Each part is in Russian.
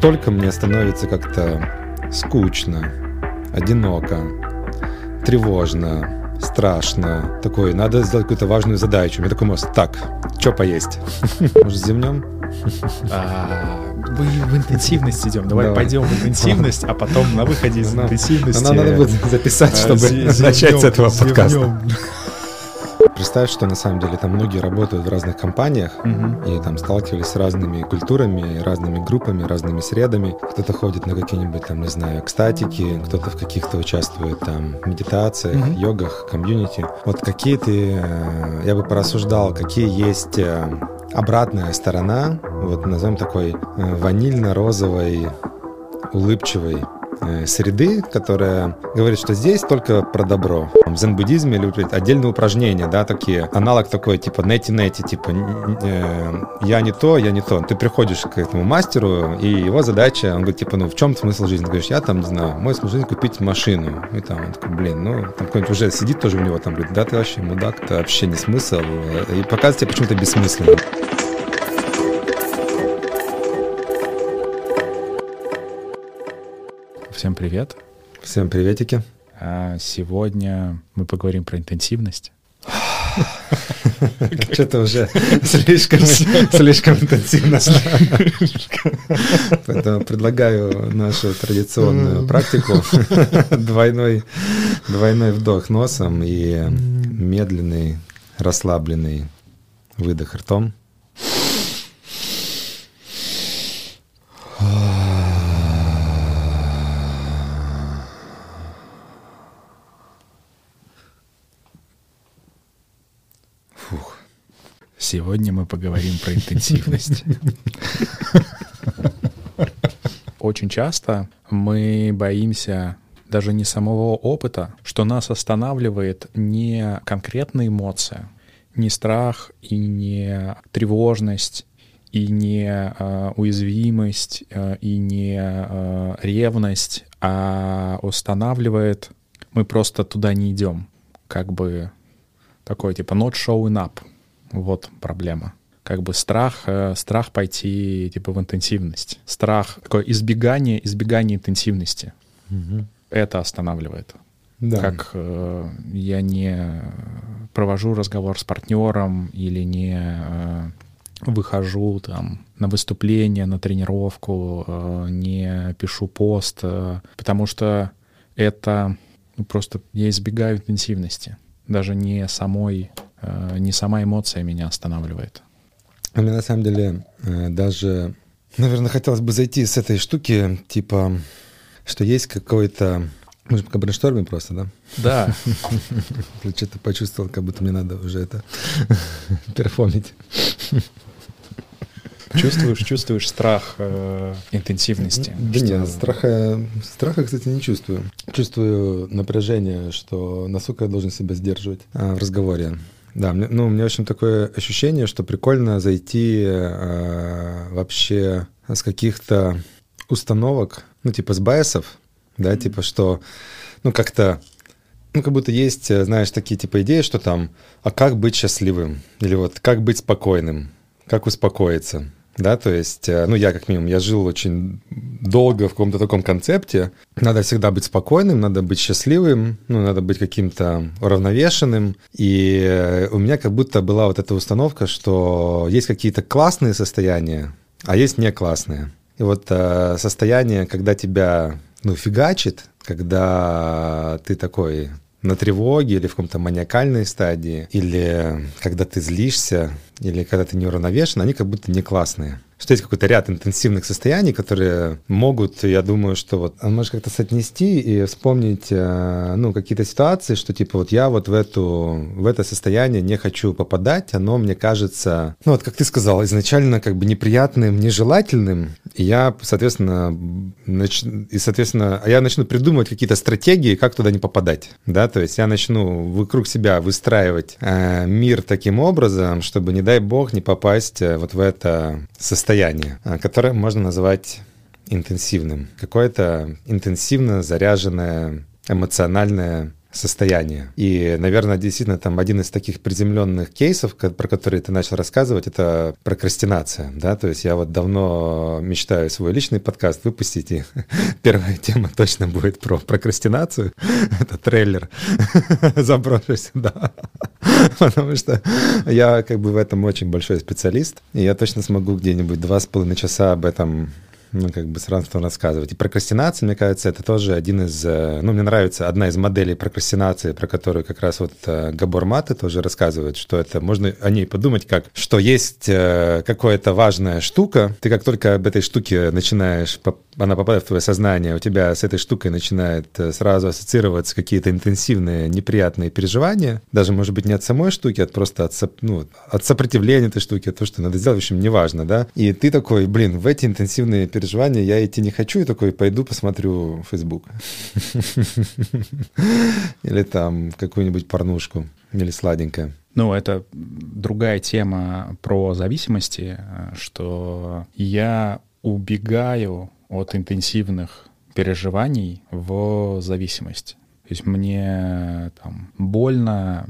только мне становится как-то скучно, одиноко, тревожно, страшно, такой, надо сделать какую-то важную задачу. У меня такой мозг, так, что поесть? Может, земнем? А, мы в интенсивность идем. Давай, пойдем в интенсивность, а потом на выходе из интенсивности... Нам надо будет записать, а, чтобы начать с этого подкаста. Представь, что на самом деле там многие работают в разных компаниях угу. и там сталкивались с разными культурами, разными группами, разными средами. Кто-то ходит на какие-нибудь там, не знаю, экстатики, кто-то в каких-то участвует там медитациях, угу. йогах, комьюнити. Вот какие ты, э, я бы порассуждал, какие есть э, обратная сторона, вот назовем такой э, ванильно-розовой, улыбчивой среды, которая говорит, что здесь только про добро. В зен-буддизме любят отдельные упражнения, да, такие, аналог такой, типа, нети-нети, типа, э, я не то, я не то. Ты приходишь к этому мастеру, и его задача, он говорит, типа, ну, в чем смысл жизни? Ты говоришь, я там, не знаю, мой смысл жизни купить машину. И там он такой, блин, ну, там какой-нибудь уже сидит тоже у него, там, говорит, да, ты вообще мудак, это вообще не смысл. И показывает тебе почему-то бессмысленно. Всем привет. Всем приветики. А сегодня мы поговорим про интенсивность. Что-то уже слишком, слишком интенсивно. Поэтому предлагаю нашу традиционную практику. Двойной, двойной вдох носом и медленный, расслабленный выдох ртом. Сегодня мы поговорим про интенсивность. Очень часто мы боимся даже не самого опыта, что нас останавливает не конкретная эмоция, не страх и не тревожность, и не э, уязвимость, э, и не э, ревность, а устанавливает, мы просто туда не идем. Как бы такой типа not showing up. Вот проблема. Как бы страх, э, страх пойти типа в интенсивность. Страх, такое избегание, избегание интенсивности. Угу. Это останавливает. Да. Как э, я не провожу разговор с партнером или не э, выхожу там на выступление, на тренировку, э, не пишу пост, э, потому что это ну, просто я избегаю интенсивности, даже не самой не сама эмоция меня останавливает. А мне на самом деле э, даже, наверное, хотелось бы зайти с этой штуки, типа, что есть какой-то может, как brainstorming просто, да? Да. Что-то почувствовал, как будто мне надо уже это perform ить. Чувствуешь, чувствуешь страх э, интенсивности? Да что... нет, страха, страха, кстати, не чувствую. Чувствую напряжение, что насколько я должен себя сдерживать э, в разговоре. Да, мне, ну, у меня, в общем, такое ощущение, что прикольно зайти э, вообще с каких-то установок, ну, типа с байсов, да, типа что, ну, как-то, ну, как будто есть, знаешь, такие типа идеи, что там, а как быть счастливым? Или вот как быть спокойным? Как успокоиться? Да, то есть, э, ну, я как минимум, я жил очень долго в каком-то таком концепте. Надо всегда быть спокойным, надо быть счастливым, ну, надо быть каким-то уравновешенным. И э, у меня как будто была вот эта установка, что есть какие-то классные состояния, а есть не классные. И вот э, состояние, когда тебя, ну, фигачит, когда ты такой на тревоге или в каком-то маниакальной стадии, или когда ты злишься, или когда ты неуравновешен, они как будто не классные что есть какой-то ряд интенсивных состояний, которые могут, я думаю, что вот а можешь как-то соотнести и вспомнить, э, ну, какие-то ситуации, что типа вот я вот в эту, в это состояние не хочу попадать, оно мне кажется, ну, вот как ты сказал, изначально как бы неприятным, нежелательным, и я, соответственно, нач... и, соответственно, я начну придумывать какие-то стратегии, как туда не попадать, да, то есть я начну вокруг себя выстраивать э, мир таким образом, чтобы, не дай бог, не попасть э, вот в это состояние состояние, а, которое можно назвать интенсивным. Какое-то интенсивно заряженное эмоциональное состояние. И, наверное, действительно там один из таких приземленных кейсов, про которые ты начал рассказывать, это прокрастинация, да, то есть я вот давно мечтаю свой личный подкаст выпустить, и первая тема точно будет про прокрастинацию, это трейлер, заброшусь сюда, потому что я как бы в этом очень большой специалист, и я точно смогу где-нибудь два с половиной часа об этом ну, как бы сразу рассказывать. И прокрастинация, мне кажется, это тоже один из, э, ну, мне нравится одна из моделей прокрастинации, про которую как раз вот э, Габор Маты тоже рассказывает, что это, можно о ней подумать как, что есть э, какая-то важная штука, ты как только об этой штуке начинаешь, она попадает в твое сознание, у тебя с этой штукой начинает сразу ассоциироваться какие-то интенсивные неприятные переживания, даже, может быть, не от самой штуки, а просто от, ну, от сопротивления этой штуки, то, что надо сделать, в общем, неважно, да, и ты такой, блин, в эти интенсивные переживания переживания, я идти не хочу, и такой пойду посмотрю Facebook. Или там какую-нибудь порнушку, или сладенькое. Ну, это другая тема про зависимости, что я убегаю от интенсивных переживаний в зависимость. То есть мне там больно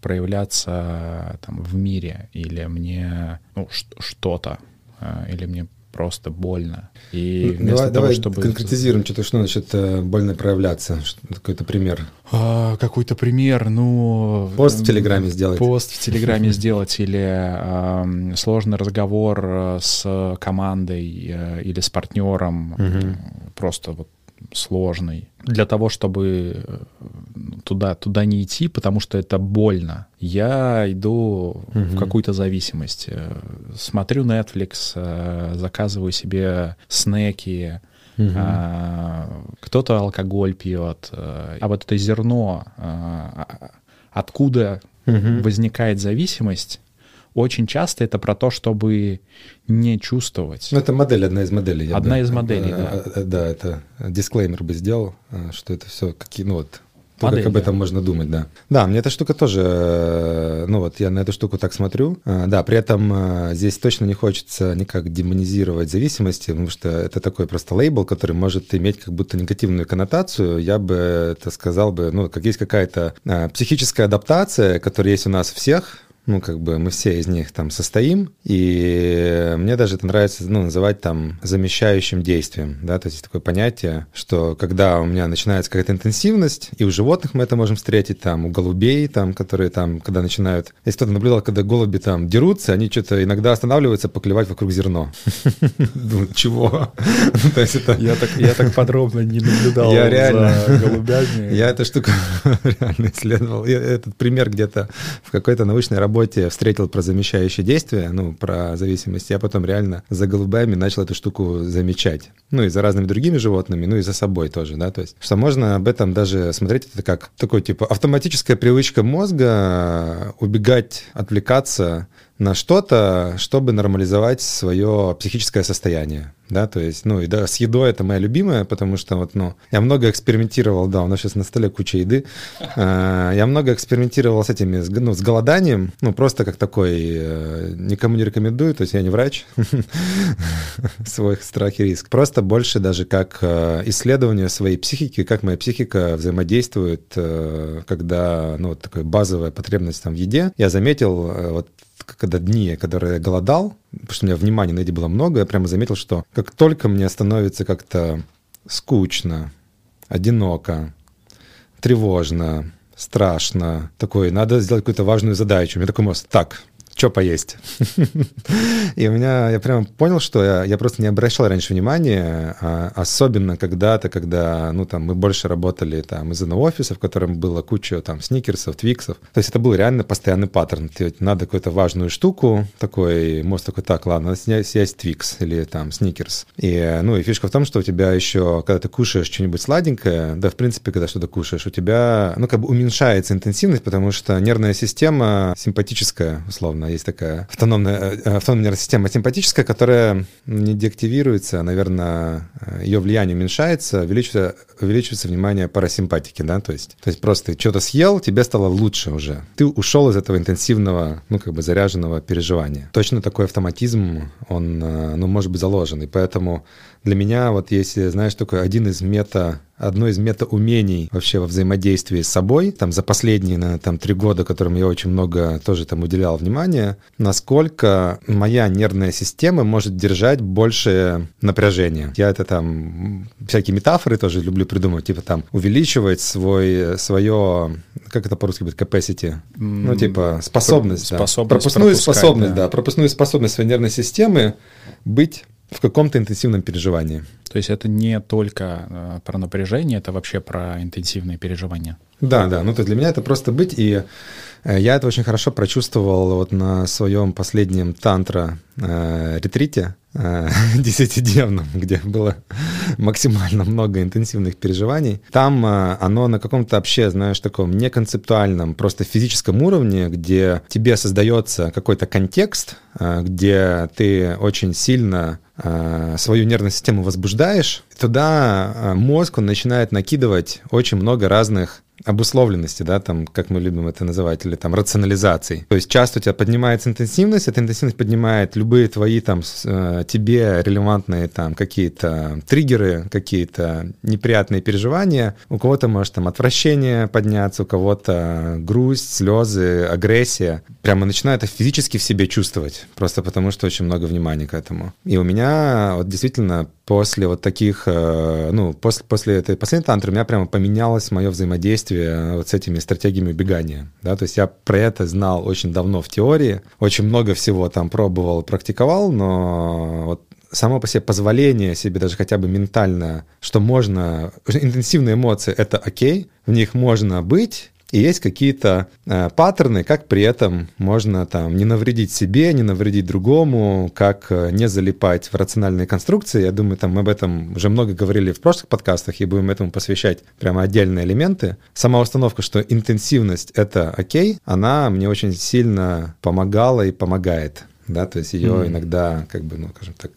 проявляться там в мире, или мне ну, что-то, а, или мне просто больно. И вместо давай, того, давай чтобы... конкретизируем, что-то, что значит э, больно проявляться, какой-то пример. А, какой-то пример, ну... Пост в Телеграме сделать. Пост в Телеграме сделать или э, сложный разговор э, с командой э, или с партнером, просто вот сложный. Для того, чтобы э, туда, туда не идти, потому что это больно, я иду угу. в какую-то зависимость. Э, смотрю Netflix, э, заказываю себе снеки, Угу. А, кто-то алкоголь пьет. А вот это зерно, а, откуда угу. возникает зависимость, очень часто это про то, чтобы не чувствовать. Ну, это модель, одна из моделей. Одна бы, из моделей, да. Э, э, да, это дисклеймер бы сделал, э, что это все какие, ну вот, то, Модель, как об этом да. можно думать, да. Да, мне эта штука тоже, ну вот я на эту штуку так смотрю. Да, при этом здесь точно не хочется никак демонизировать зависимости, потому что это такой просто лейбл, который может иметь как будто негативную коннотацию. Я бы это сказал бы, ну, как есть какая-то психическая адаптация, которая есть у нас всех, ну, как бы мы все из них там состоим, и мне даже это нравится, ну, называть там замещающим действием, да, то есть такое понятие, что когда у меня начинается какая-то интенсивность, и у животных мы это можем встретить, там, у голубей, там, которые там, когда начинают, если кто-то наблюдал, когда голуби там дерутся, они что-то иногда останавливаются поклевать вокруг зерно. Чего? Я так Я так подробно не наблюдал я реально, голубями. Я эту штуку реально исследовал. Этот пример где-то в какой-то научной работе работе встретил про замещающее действие, ну, про зависимость, я потом реально за голубями начал эту штуку замечать. Ну, и за разными другими животными, ну, и за собой тоже, да, то есть, что можно об этом даже смотреть, это как такой, типа, автоматическая привычка мозга убегать, отвлекаться на что-то, чтобы нормализовать свое психическое состояние да, то есть, ну, и да, с едой это моя любимая, потому что вот, ну, я много экспериментировал, да, у нас сейчас на столе куча еды, а, я много экспериментировал с этими, ну, с голоданием, ну, просто как такой, э, никому не рекомендую, то есть я не врач, свой страх и риск, просто больше даже как э, исследование своей психики, как моя психика взаимодействует, э, когда, ну, вот такая базовая потребность там в еде, я заметил вот когда дни, которые я голодал, потому что у меня внимания на еде было много, я прямо заметил, что как только мне становится как-то скучно, одиноко, тревожно, страшно, такой, надо сделать какую-то важную задачу. У меня такой мозг, так, что поесть. и у меня, я прямо понял, что я, я просто не обращал раньше внимания, а, особенно когда-то, когда, ну, там, мы больше работали там из одного офиса, в котором было куча там сникерсов, твиксов. То есть это был реально постоянный паттерн. Надо какую-то важную штуку, такой, мозг такой, так, ладно, надо снять твикс или там сникерс. И, ну, и фишка в том, что у тебя еще, когда ты кушаешь что-нибудь сладенькое, да, в принципе, когда что-то кушаешь, у тебя, ну, как бы уменьшается интенсивность, потому что нервная система симпатическая, условно, есть такая автономная, э, автономная система симпатическая, которая не деактивируется, наверное, ее влияние уменьшается, увеличивается, увеличивается внимание парасимпатики, да, то есть, то есть просто ты что-то съел, тебе стало лучше уже. Ты ушел из этого интенсивного, ну, как бы заряженного переживания. Точно такой автоматизм, он, э, ну, может быть заложен, и поэтому для меня вот если, знаешь, такой один из мета одно из метаумений вообще во взаимодействии с собой. Там за последние, наверное, там три года, которым я очень много тоже там уделял внимания, насколько моя нервная система может держать большее напряжение. Я это там всякие метафоры тоже люблю придумывать, типа там увеличивать свой, свое, как это по-русски будет, capacity? Ну, типа способность. Способность да. Пропускную способность, да. да. Пропускную способность своей нервной системы быть в каком-то интенсивном переживании. То есть это не только э, про напряжение, это вообще про интенсивные переживания. Да, да. Ну, то есть для меня это просто быть. И э, я это очень хорошо прочувствовал вот на своем последнем тантра-ретрите э, десятидневном, где было максимально много интенсивных переживаний. Там оно на каком-то вообще, знаешь, таком неконцептуальном, просто физическом уровне, где тебе создается какой-то контекст, где ты очень сильно свою нервную систему возбуждаешь, туда мозг, он начинает накидывать очень много разных обусловленности, да, там, как мы любим это называть, или там рационализаций. То есть часто у тебя поднимается интенсивность, эта интенсивность поднимает любые твои там э, тебе релевантные там какие-то триггеры, какие-то неприятные переживания. У кого-то может там отвращение подняться, у кого-то грусть, слезы, агрессия. Прямо начинаю это физически в себе чувствовать, просто потому что очень много внимания к этому. И у меня вот действительно после вот таких, э, ну, после, после этой последней тантры у меня прямо поменялось мое взаимодействие вот с этими стратегиями убегания, да, то есть я про это знал очень давно в теории, очень много всего там пробовал, практиковал, но вот само по себе позволение себе даже хотя бы ментально, что можно, интенсивные эмоции — это окей, в них можно быть, и есть какие-то э, паттерны, как при этом можно там не навредить себе, не навредить другому, как э, не залипать в рациональные конструкции. Я думаю, там мы об этом уже много говорили в прошлых подкастах и будем этому посвящать прямо отдельные элементы. Сама установка, что интенсивность — это окей, она мне очень сильно помогала и помогает. Да, то есть ее mm. иногда, как бы, ну, скажем так,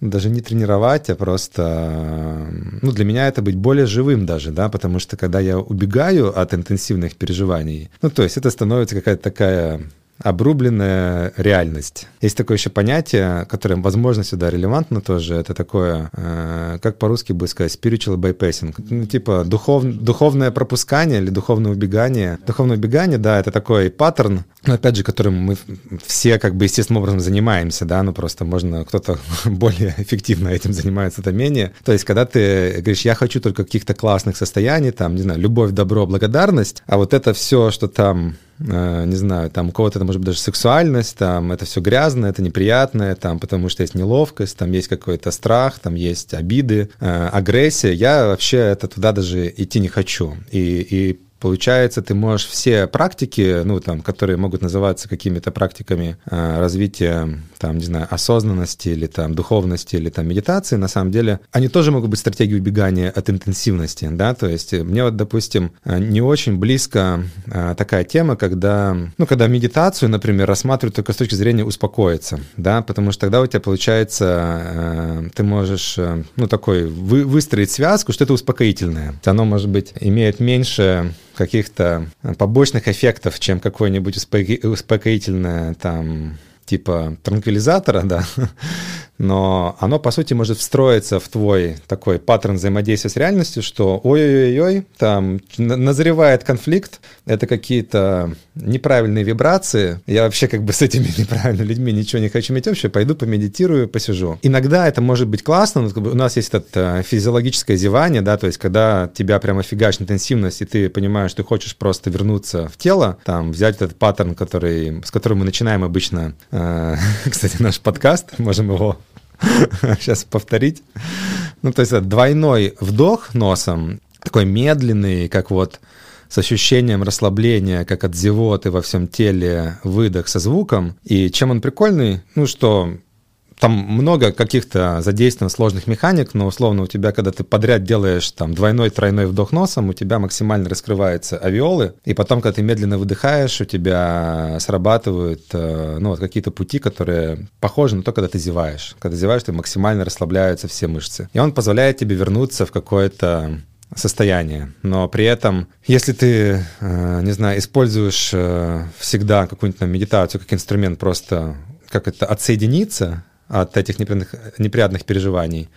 даже не тренировать, а просто, ну, для меня это быть более живым даже, да, потому что когда я убегаю от интенсивных переживаний, ну, то есть это становится какая-то такая обрубленная реальность. Есть такое еще понятие, которое, возможно, сюда релевантно тоже. Это такое, э, как по-русски бы сказать, spiritual bypassing. Ну, типа духов, духовное пропускание или духовное убегание. Духовное убегание, да, это такой паттерн, но опять же, которым мы все как бы естественным образом занимаемся, да, ну просто можно, кто-то более эффективно этим занимается, это менее. То есть, когда ты говоришь, я хочу только каких-то классных состояний, там, не знаю, любовь, добро, благодарность, а вот это все, что там не знаю, там у кого-то это может быть даже сексуальность, там это все грязное, это неприятное, там потому что есть неловкость, там есть какой-то страх, там есть обиды, э, агрессия. Я вообще это туда даже идти не хочу. И, и Получается, ты можешь все практики, ну, там, которые могут называться какими-то практиками э, развития, там, не знаю, осознанности или там духовности или там медитации, на самом деле, они тоже могут быть стратегией убегания от интенсивности, да, то есть мне вот, допустим, э, не очень близко э, такая тема, когда, ну, когда медитацию, например, рассматривают только с точки зрения успокоиться, да, потому что тогда у тебя получается, э, ты можешь, э, ну, такой, вы, выстроить связку, что это успокоительное. Оно, может быть, имеет меньше каких-то побочных эффектов, чем какое-нибудь успокоительное там типа транквилизатора, да, но оно, по сути, может встроиться в твой такой паттерн взаимодействия с реальностью, что ой-ой-ой, там назревает конфликт, это какие-то неправильные вибрации, я вообще как бы с этими неправильными людьми ничего не хочу иметь общего, пойду помедитирую, посижу. Иногда это может быть классно, но у нас есть это физиологическое зевание, да, то есть когда тебя прямо фигачит интенсивность, и ты понимаешь, ты хочешь просто вернуться в тело, там, взять этот паттерн, который, с которым мы начинаем обычно, э, кстати, наш подкаст, можем его сейчас повторить. Ну, то есть двойной вдох носом, такой медленный, как вот с ощущением расслабления, как от зевоты во всем теле, выдох со звуком. И чем он прикольный? Ну, что там много каких-то задействованных сложных механик, но условно у тебя, когда ты подряд делаешь там двойной, тройной вдох носом, у тебя максимально раскрываются авиолы, и потом, когда ты медленно выдыхаешь, у тебя срабатывают э, ну, вот какие-то пути, которые похожи на то, когда ты зеваешь. Когда зеваешь, ты максимально расслабляются все мышцы. И он позволяет тебе вернуться в какое-то состояние. Но при этом, если ты, э, не знаю, используешь э, всегда какую-нибудь медитацию как инструмент просто как это отсоединиться от этих неприятных, неприятных переживаний.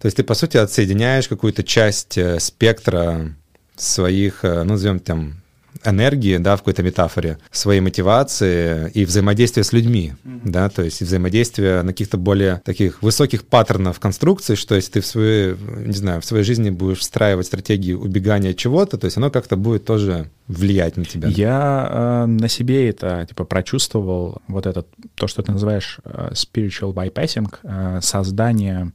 То есть ты, по сути, отсоединяешь какую-то часть э, спектра своих, э, ну, назовем там, энергии, да, в какой-то метафоре, своей мотивации и взаимодействия с людьми, mm-hmm. да, то есть взаимодействия на каких-то более таких высоких паттернов конструкции, что если ты в своей, не знаю, в своей жизни будешь встраивать стратегии убегания от чего-то, то есть оно как-то будет тоже влиять на тебя. Я э, на себе это типа прочувствовал вот этот то, что ты называешь э, spiritual bypassing, э, создание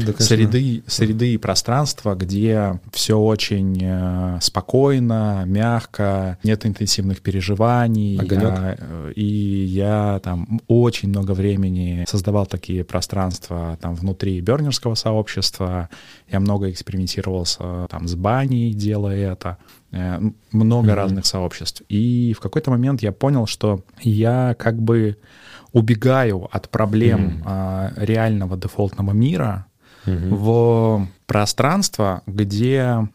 ну, да, среды, среды и пространства, где все очень э, спокойно, мягко, нет интенсивных переживаний. Огонек. А, и я там очень много времени создавал такие пространства там внутри бернерского сообщества. Я много экспериментировал с, там, с баней, делая это э, много mm-hmm. разных сообществ. И в какой-то момент я понял, что я как бы убегаю от проблем mm-hmm. э, реального дефолтного мира угу. в пространство, где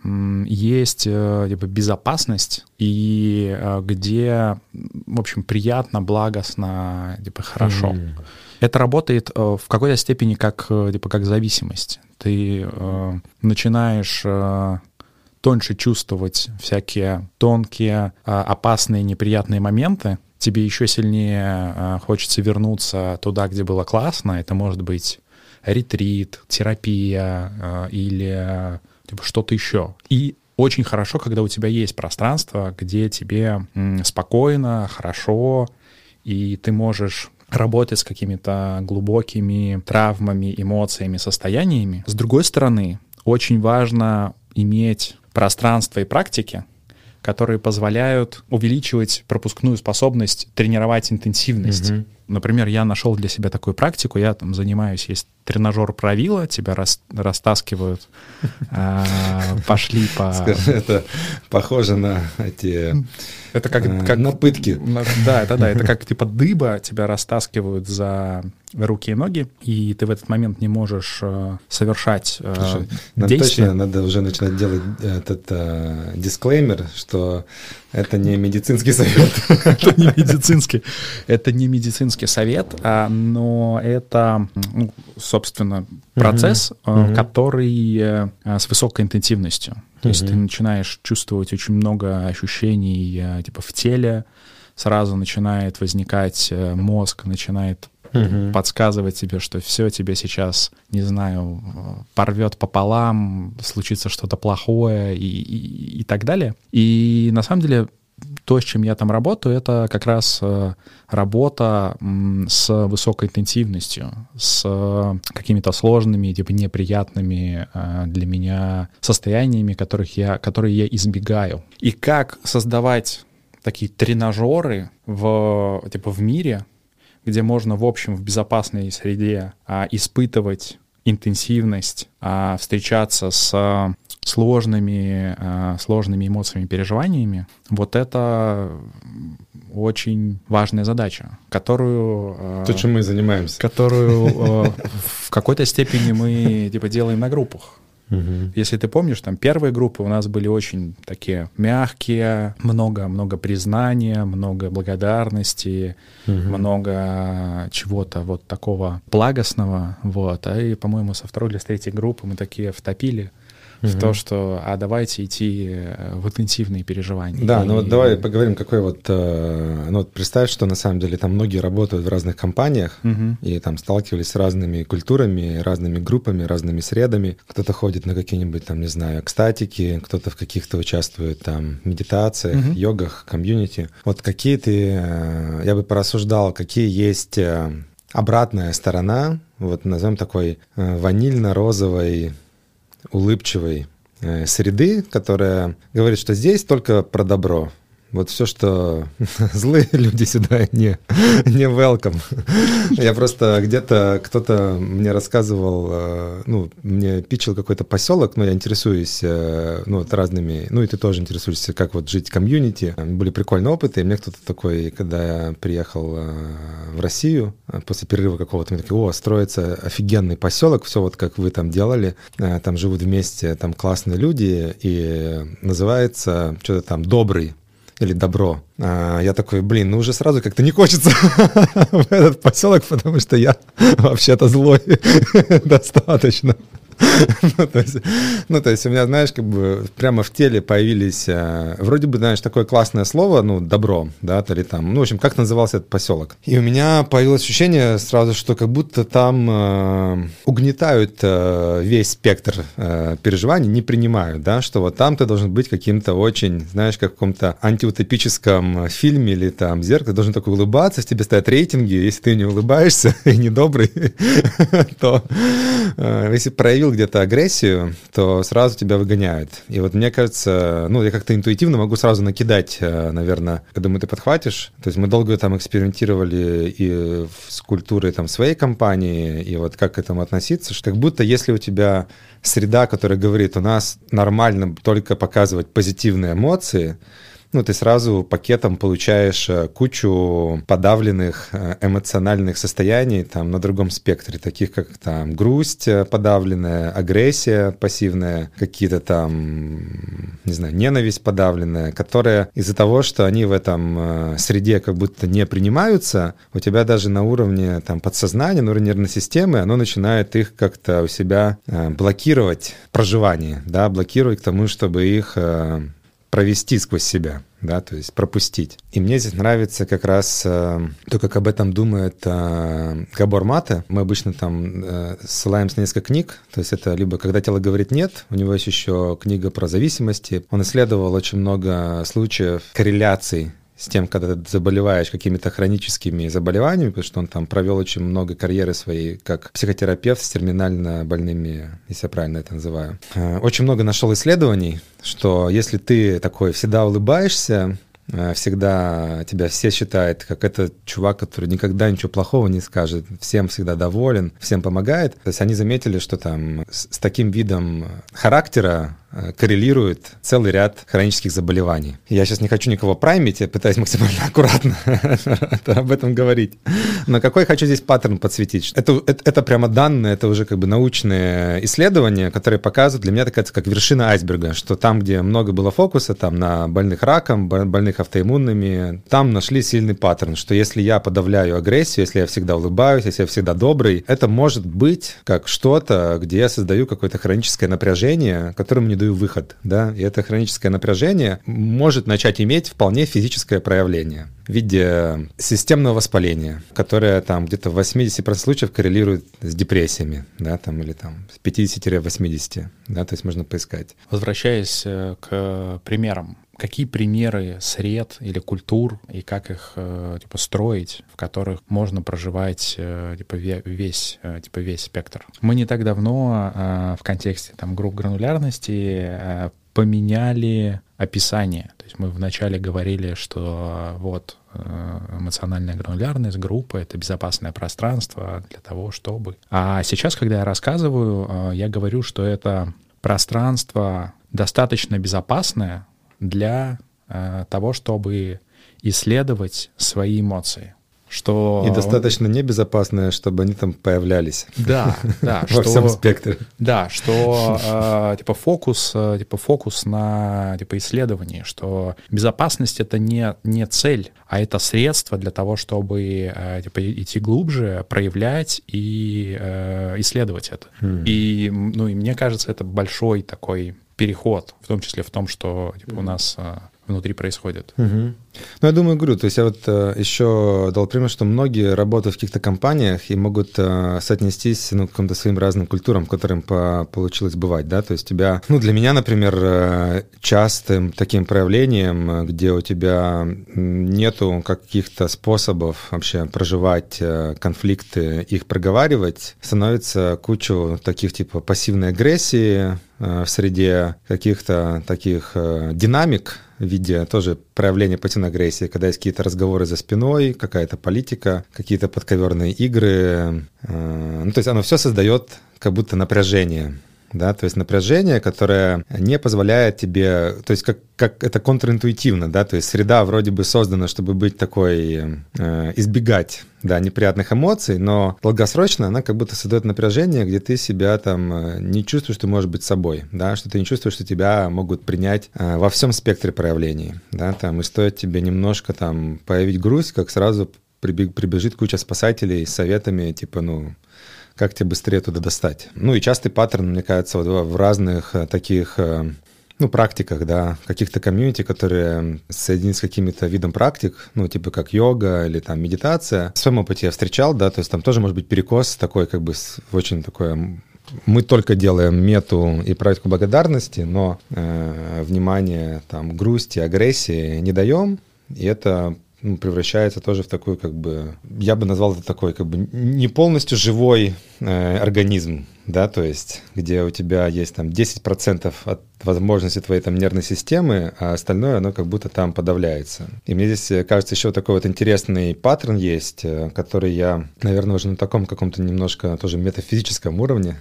есть типа, безопасность и э, где, в общем, приятно, благостно, типа, хорошо. Mm. Это работает э, в какой-то степени как, типа, как зависимость. Ты э, начинаешь э, тоньше чувствовать всякие тонкие, опасные, неприятные моменты, тебе еще сильнее хочется вернуться туда, где было классно. Это может быть ретрит, терапия э, или типа, что-то еще. И очень хорошо, когда у тебя есть пространство, где тебе спокойно, хорошо, и ты можешь работать с какими-то глубокими травмами, эмоциями, состояниями. С другой стороны, очень важно иметь пространство и практики, которые позволяют увеличивать пропускную способность, тренировать интенсивность. Mm-hmm. Например, я нашел для себя такую практику, я там занимаюсь, есть тренажер правила, тебя рас, растаскивают, а, пошли по... Скажи, это похоже на эти... Это как, а, как... На пытки. Да, это да, это как типа дыба, тебя растаскивают за руки и ноги, и ты в этот момент не можешь э, совершать э, Слушай, действия. Точно надо уже начинать делать этот э, дисклеймер, что это не медицинский совет. Это не медицинский, это не медицинский совет, а, но это, ну, собственно, процесс, который с высокой интенсивностью. То есть ты начинаешь чувствовать очень много ощущений типа в теле, сразу начинает возникать мозг, начинает угу. подсказывать тебе, что все тебе сейчас, не знаю, порвет пополам, случится что-то плохое и, и, и так далее. И на самом деле то, с чем я там работаю, это как раз э, работа с высокой интенсивностью, с какими-то сложными, типа неприятными э, для меня состояниями, которых я, которые я избегаю. И как создавать такие тренажеры в, типа, в мире, где можно, в общем, в безопасной среде а, испытывать интенсивность, а, встречаться с сложными, а, сложными эмоциями, переживаниями, вот это очень важная задача, которую... А, То, чем мы занимаемся. Которую а, в какой-то степени мы типа делаем на группах. Угу. Если ты помнишь, там первые группы у нас были очень такие мягкие, много-много признания, много благодарности, угу. много чего-то вот такого благостного, вот. А и, по-моему, со второй или с третьей группы мы такие втопили угу. в то, что а давайте идти э, в интенсивные переживания. Да, и, ну вот давай поговорим, какой вот, э, ну вот представь, что на самом деле там многие работают в разных компаниях угу. и там сталкивались с разными культурами, разными группами, разными средами. Кто-то ходит на какие-нибудь там, не знаю, экстатики, кто-то в каких-то участвует там медитациях, угу. йогах, комьюнити. Вот какие ты, э, я бы порассуждал, какие есть обратная сторона, вот назовем такой ванильно-розовой улыбчивой э, среды, которая говорит, что здесь только про добро. Вот все, что злые люди сюда не, не welcome. Я просто где-то кто-то мне рассказывал, э, ну, мне пичил какой-то поселок, но я интересуюсь, э, ну, вот разными, ну, и ты тоже интересуешься, как вот жить в комьюнити. Были прикольные опыты, и мне кто-то такой, когда я приехал э, в Россию после перерыва какого-то, мне такие, о, строится офигенный поселок, все вот как вы там делали, там живут вместе, там классные люди, и называется что-то там «Добрый». Или добро. А, я такой, блин, ну уже сразу как-то не хочется в этот поселок, потому что я вообще-то злой достаточно. ну, то есть, ну, то есть у меня, знаешь, как бы прямо в теле появились, э, вроде бы, знаешь, такое классное слово, ну, добро, да, то ли там, ну, в общем, как назывался этот поселок. И у меня появилось ощущение сразу, что как будто там э, угнетают э, весь спектр э, переживаний, не принимают, да, что вот там ты должен быть каким-то очень, знаешь, как в каком-то антиутопическом фильме или там зеркало, должен такой улыбаться, тебе ставят рейтинги, если ты не улыбаешься и недобрый, то э, если проявил проявил где-то агрессию, то сразу тебя выгоняют. И вот мне кажется, ну, я как-то интуитивно могу сразу накидать, э, наверное, когда мы ты подхватишь. То есть мы долго там экспериментировали и с культурой там своей компании, и вот как к этому относиться, что как будто если у тебя среда, которая говорит, у нас нормально только показывать позитивные эмоции, ну, ты сразу пакетом получаешь э, кучу подавленных э, эмоциональных состояний там на другом спектре, таких как там грусть э, подавленная, агрессия пассивная, какие-то там, не знаю, ненависть подавленная, которая из-за того, что они в этом среде как будто не принимаются, у тебя даже на уровне там подсознания, на уровне нервной системы, оно начинает их как-то у себя блокировать проживание, да, блокировать к тому, чтобы их провести сквозь себя, да, то есть пропустить. И мне здесь нравится как раз э, то, как об этом думает э, Габор Мате. Мы обычно там э, ссылаемся на несколько книг, то есть это либо «Когда тело говорит нет», у него есть еще книга про зависимости. Он исследовал очень много случаев корреляций с тем, когда ты заболеваешь какими-то хроническими заболеваниями, потому что он там провел очень много карьеры своей как психотерапевт с терминально больными, если я правильно это называю. Э, очень много нашел исследований, что если ты такой всегда улыбаешься, э, всегда тебя все считают как этот чувак, который никогда ничего плохого не скажет, всем всегда доволен, всем помогает. То есть они заметили, что там с, таким видом характера коррелирует целый ряд хронических заболеваний. Я сейчас не хочу никого праймить, я пытаюсь максимально аккуратно об этом говорить. Но какой хочу здесь паттерн подсветить? Это, это, это прямо данные, это уже как бы научные исследования, которые показывают, для меня такая как вершина айсберга, что там, где много было фокуса, там на больных раком, больных автоиммунными, там нашли сильный паттерн, что если я подавляю агрессию, если я всегда улыбаюсь, если я всегда добрый, это может быть как что-то, где я создаю какое-то хроническое напряжение, которое мне даю выход, да, и это хроническое напряжение может начать иметь вполне физическое проявление в виде системного воспаления, которое там где-то в 80% случаев коррелирует с депрессиями, да, там, или там с 50-80, да, то есть можно поискать. Возвращаясь э, к примерам, какие примеры сред или культур и как их э, типа строить, в которых можно проживать э, типа весь типа весь спектр. Мы не так давно в контексте там групп гранулярности поменяли описание. То есть мы вначале говорили, что вот эмоциональная гранулярность группа — это безопасное пространство для того, чтобы... А сейчас, когда я рассказываю, я говорю, что это пространство достаточно безопасное для э, того, чтобы исследовать свои эмоции. Что... И достаточно небезопасное, чтобы они там появлялись. Да, да. Во всем спектре. Да, что э, типа фокус, э, типа фокус на типа исследовании, что безопасность это не не цель, а это средство для того, чтобы э, типа идти глубже, проявлять и э, исследовать это. Mm. И ну и мне кажется, это большой такой переход, в том числе в том, что типа, у нас а, внутри происходит. Угу. Ну, я думаю, говорю, то есть я вот э, еще дал пример, что многие работают в каких-то компаниях и могут э, соотнестись ну, к каким-то своим разным культурам, которым по получилось бывать, да, то есть тебя, ну, для меня, например, э, частым таким проявлением, где у тебя нету каких-то способов вообще проживать э, конфликты, их проговаривать, становится кучу таких типа пассивной агрессии, э, в среде каких-то таких э, динамик, виде тоже проявления пассивной агрессии, когда есть какие-то разговоры за спиной, какая-то политика, какие-то подковерные игры. Э, ну, то есть оно все создает как будто напряжение. Да, то есть напряжение, которое не позволяет тебе, то есть как, как это контринтуитивно, да, то есть среда вроде бы создана, чтобы быть такой, э, избегать, да, неприятных эмоций, но долгосрочно она как будто создает напряжение, где ты себя там э, не чувствуешь, что ты можешь быть собой, да, что ты не чувствуешь, что тебя могут принять э, во всем спектре проявлений, да, там, и стоит тебе немножко там появить грусть, как сразу прибежит куча спасателей с советами, типа, ну, как тебе быстрее туда достать. Ну и частый паттерн, мне кажется, вот в разных э, таких э, ну, практиках, да, каких-то комьюнити, которые соединены с каким-то видом практик, ну, типа как йога или там медитация. В своем опыте я встречал, да, то есть там тоже может быть перекос такой, как бы, очень такое мы только делаем мету и практику благодарности, но э, внимание, там, грусти, агрессии не даем, и это превращается тоже в такой, как бы, я бы назвал это такой, как бы, не полностью живой э, организм, да, то есть, где у тебя есть там 10% от возможности твоей там нервной системы, а остальное, оно как будто там подавляется. И мне здесь э, кажется еще такой вот интересный паттерн есть, э, который я, наверное, уже на таком каком-то немножко тоже метафизическом уровне,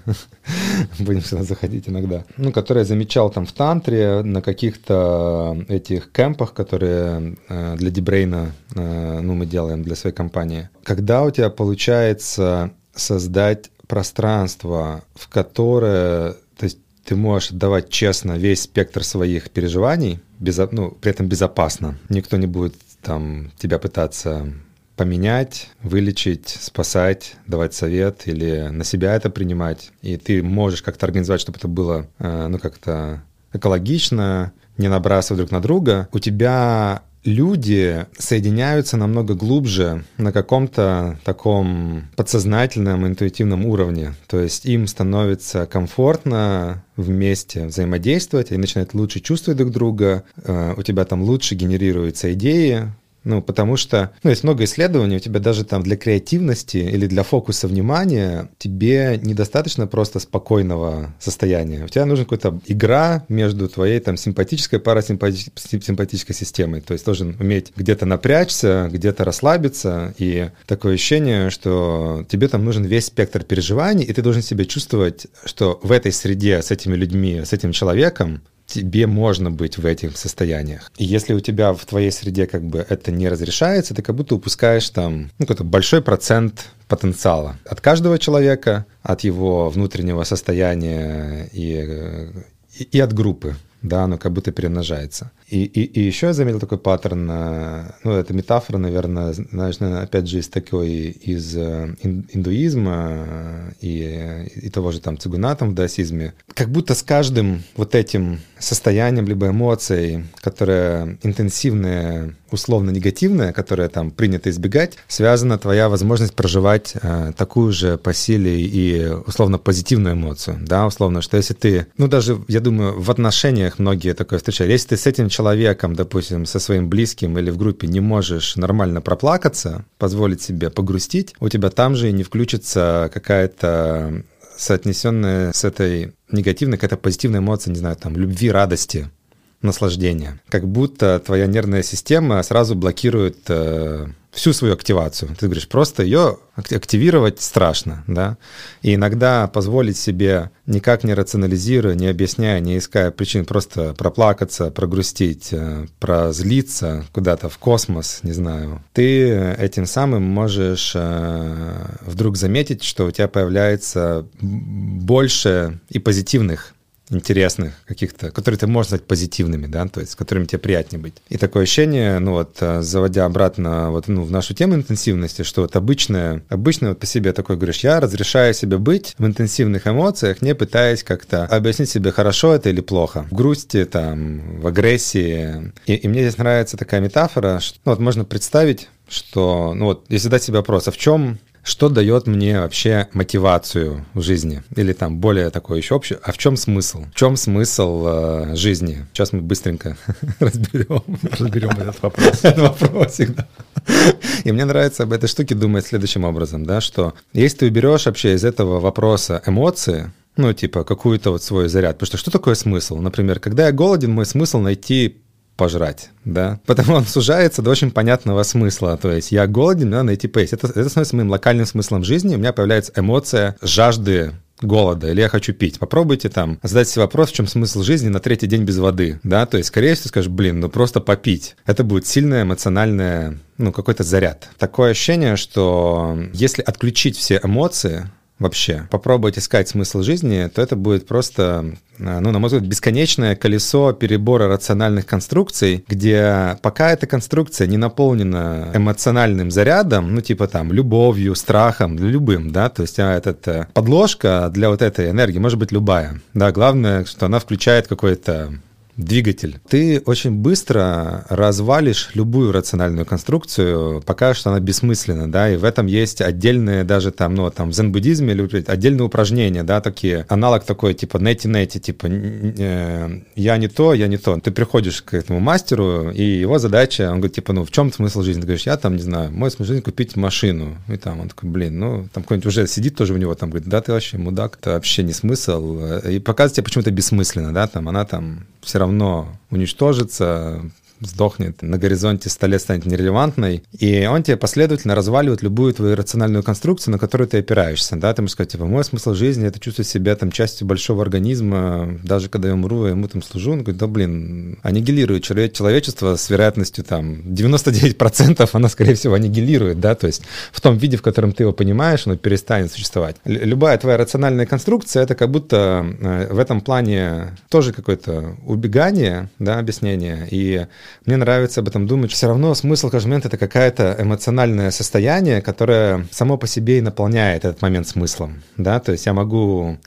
будем сюда заходить иногда, ну, который я замечал там в тантре, на каких-то этих кемпах, которые э, для Дибрейна, ну, мы делаем для своей компании. Когда у тебя получается создать пространство, в которое то есть ты можешь отдавать честно весь спектр своих переживаний, без, ну, при этом безопасно. Никто не будет там тебя пытаться поменять, вылечить, спасать, давать совет или на себя это принимать. И ты можешь как-то организовать, чтобы это было, э, ну, как-то экологично, не набрасывать друг на друга. У тебя люди соединяются намного глубже на каком-то таком подсознательном, интуитивном уровне. То есть им становится комфортно вместе взаимодействовать, они начинают лучше чувствовать друг друга, э, у тебя там лучше генерируются идеи, ну, потому что, ну, есть много исследований, у тебя даже там для креативности или для фокуса внимания тебе недостаточно просто спокойного состояния. У тебя нужна какая-то игра между твоей там симпатической, парасимпатической системой. То есть должен уметь где-то напрячься, где-то расслабиться. И такое ощущение, что тебе там нужен весь спектр переживаний, и ты должен себя чувствовать, что в этой среде с этими людьми, с этим человеком тебе можно быть в этих состояниях. И если у тебя в твоей среде как бы это не разрешается, ты как будто упускаешь там ну, какой-то большой процент потенциала от каждого человека, от его внутреннего состояния и, и, и от группы да, оно как будто перемножается. И, и, и еще я заметил такой паттерн, ну, это метафора, наверное, знаешь, опять же, из такой, из э, индуизма и, и того же там цигуна там в даосизме. Как будто с каждым вот этим состоянием либо эмоцией, которое интенсивное, условно негативное, которое там принято избегать, связана твоя возможность проживать э, такую же по силе и условно позитивную эмоцию, да, условно, что если ты, ну даже, я думаю, в отношениях многие такое встречают, если ты с этим человеком, допустим, со своим близким или в группе не можешь нормально проплакаться, позволить себе погрустить, у тебя там же и не включится какая-то соотнесенная с этой негативной, какая-то позитивная эмоция, не знаю, там, любви, радости, наслаждения. Как будто твоя нервная система сразу блокирует э, всю свою активацию. Ты говоришь, просто ее активировать страшно, да. И иногда позволить себе никак не рационализируя, не объясняя, не иская причин, просто проплакаться, прогрустить, э, прозлиться куда-то в космос, не знаю. Ты этим самым можешь э, вдруг заметить, что у тебя появляется больше и позитивных интересных каких-то, которые ты можешь назвать позитивными, да, то есть с которыми тебе приятнее быть. И такое ощущение, ну вот, э, заводя обратно вот, ну, в нашу тему интенсивности, что вот обычное, обычно вот по себе такой говоришь, я разрешаю себе быть в интенсивных эмоциях, не пытаясь как-то объяснить себе, хорошо это или плохо. В грусти, там, в агрессии. И, и мне здесь нравится такая метафора, что ну, вот можно представить, что, ну вот, если задать себе вопрос, а в чем что дает мне вообще мотивацию в жизни? Или там более такое еще общее. А в чем смысл? В чем смысл э, жизни? Сейчас мы быстренько разберем. Разберем этот вопрос. Этот вопросик, да. И мне нравится об этой штуке думать следующим образом, да, что если ты уберешь вообще из этого вопроса эмоции, ну, типа, какую-то вот свой заряд. Потому что что такое смысл? Например, когда я голоден, мой смысл найти пожрать, да, потому он сужается до очень понятного смысла, то есть я голоден, надо найти поесть. Это, это становится моим локальным смыслом жизни, у меня появляется эмоция жажды голода, или я хочу пить. Попробуйте там задать себе вопрос, в чем смысл жизни на третий день без воды, да, то есть, скорее всего, скажешь, блин, ну просто попить. Это будет сильное эмоциональное, ну, какой-то заряд. Такое ощущение, что если отключить все эмоции, вообще, попробовать искать смысл жизни, то это будет просто, э, ну, на мой взгляд, бесконечное колесо перебора рациональных конструкций, где пока эта конструкция не наполнена эмоциональным зарядом, ну, типа там любовью, страхом, любым, да, то есть а, эта подложка для вот этой энергии может быть любая, да, главное, что она включает какой-то двигатель. Ты очень быстро развалишь любую рациональную конструкцию, пока что она бессмысленна, да, и в этом есть отдельные даже там, ну, там в зен-буддизме отдельные упражнения, да, такие, аналог такой, типа, нети-нети, типа, э, я не то, я не то. Ты приходишь к этому мастеру, и его задача, он говорит, типа, ну, в чем смысл жизни? Ты говоришь, я там, не знаю, мой смысл жизни купить машину. И там он такой, блин, ну, там какой-нибудь уже сидит тоже у него, там, говорит, да, ты вообще мудак, это вообще не смысл. И показывает тебе почему-то бессмысленно, да, там, она там все равно уничтожится, сдохнет, на горизонте 100 лет станет нерелевантной, и он тебе последовательно разваливает любую твою рациональную конструкцию, на которую ты опираешься, да, ты можешь сказать, типа, мой смысл жизни — это чувствовать себя там частью большого организма, даже когда я умру, я ему там служу, он говорит, да, блин, аннигилирует человечество с вероятностью там 99%, оно, скорее всего, аннигилирует, да, то есть в том виде, в котором ты его понимаешь, оно перестанет существовать. Любая твоя рациональная конструкция — это как будто э, в этом плане тоже какое-то убегание, да, объяснение, и мне нравится об этом думать. Все равно смысл каждого момента — это какое-то эмоциональное состояние, которое само по себе и наполняет этот момент смыслом. Да? То есть я могу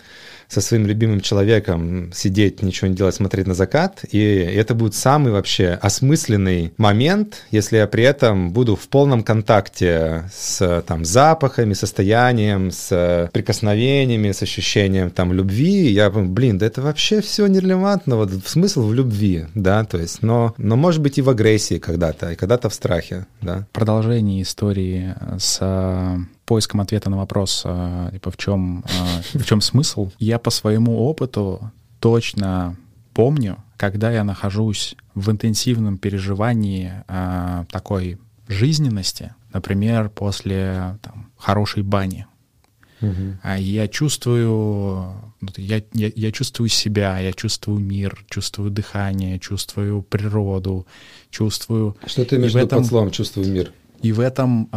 со своим любимым человеком сидеть, ничего не делать, смотреть на закат. И это будет самый вообще осмысленный момент, если я при этом буду в полном контакте с там, запахами, состоянием, с прикосновениями, с ощущением там любви. Я, блин, да это вообще все нерелевантно. Вот смысл в любви, да, то есть, но, но может быть и в агрессии когда-то, и когда-то в страхе, да. Продолжение истории с поиском ответа на вопрос, а, типа, в чем, а, в чем смысл, я по своему опыту точно помню, когда я нахожусь в интенсивном переживании а, такой жизненности, например, после там, хорошей бани, Угу. Я чувствую, ну, я, я, я чувствую себя, я чувствую мир, чувствую дыхание, чувствую природу, чувствую. Что ты виду этом... под словом «чувствую мир»? И в этом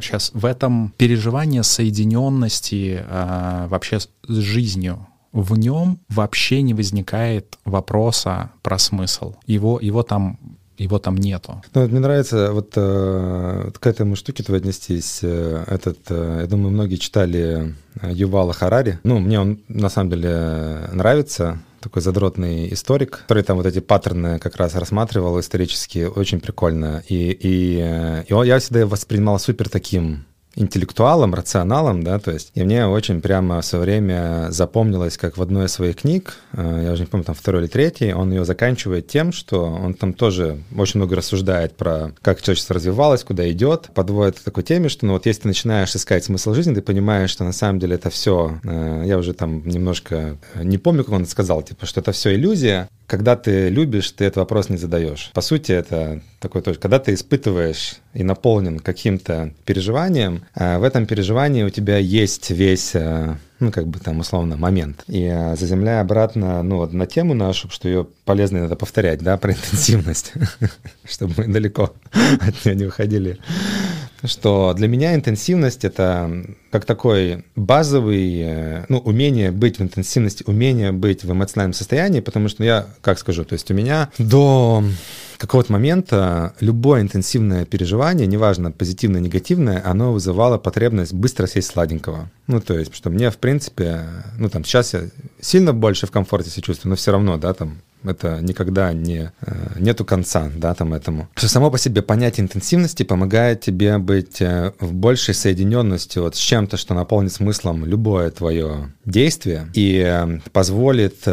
сейчас а, в этом переживание соединенности а, вообще с жизнью в нем вообще не возникает вопроса про смысл. Его, его там его там нету. Ну, мне нравится вот, э, вот к этому штуке твоей отнестись. Э, этот, э, я думаю, многие читали Ювала Харари. Ну, мне он на самом деле нравится такой задротный историк, который там вот эти паттерны как раз рассматривал исторически, очень прикольно. И, и, и я всегда воспринимал супер таким интеллектуалом, рационалом, да, то есть, и мне очень прямо в свое время запомнилось, как в одной из своих книг, э, я уже не помню, там второй или третий, он ее заканчивает тем, что он там тоже очень много рассуждает про как человечество развивалось, куда идет, подводит к такой теме, что ну вот если ты начинаешь искать смысл жизни, ты понимаешь, что на самом деле это все, э, я уже там немножко э, не помню, как он сказал, типа, что это все иллюзия, когда ты любишь, ты этот вопрос не задаешь. По сути, это такой тоже, когда ты испытываешь и наполнен каким-то переживанием, а в этом переживании у тебя есть весь э, ну, как бы там, условно, момент. И э, заземляя обратно, ну, вот на тему нашу, что ее полезно иногда повторять, да, про интенсивность, чтобы мы далеко от нее не уходили что для меня интенсивность это как такой базовый, э, ну, умение быть в интенсивности, умение быть в эмоциональном состоянии, потому что я, как скажу, то есть у меня до какого-то момента любое интенсивное переживание, неважно, позитивное, негативное, оно вызывало потребность быстро сесть сладенького. Ну, то есть, что мне, в принципе, ну, там, сейчас я сильно больше в комфорте себя чувствую, но все равно, да, там, это никогда не, э, нету конца, да, там этому. Что само по себе понятие интенсивности помогает тебе быть э, в большей соединенности вот с чем-то, что наполнит смыслом любое твое действие и э, позволит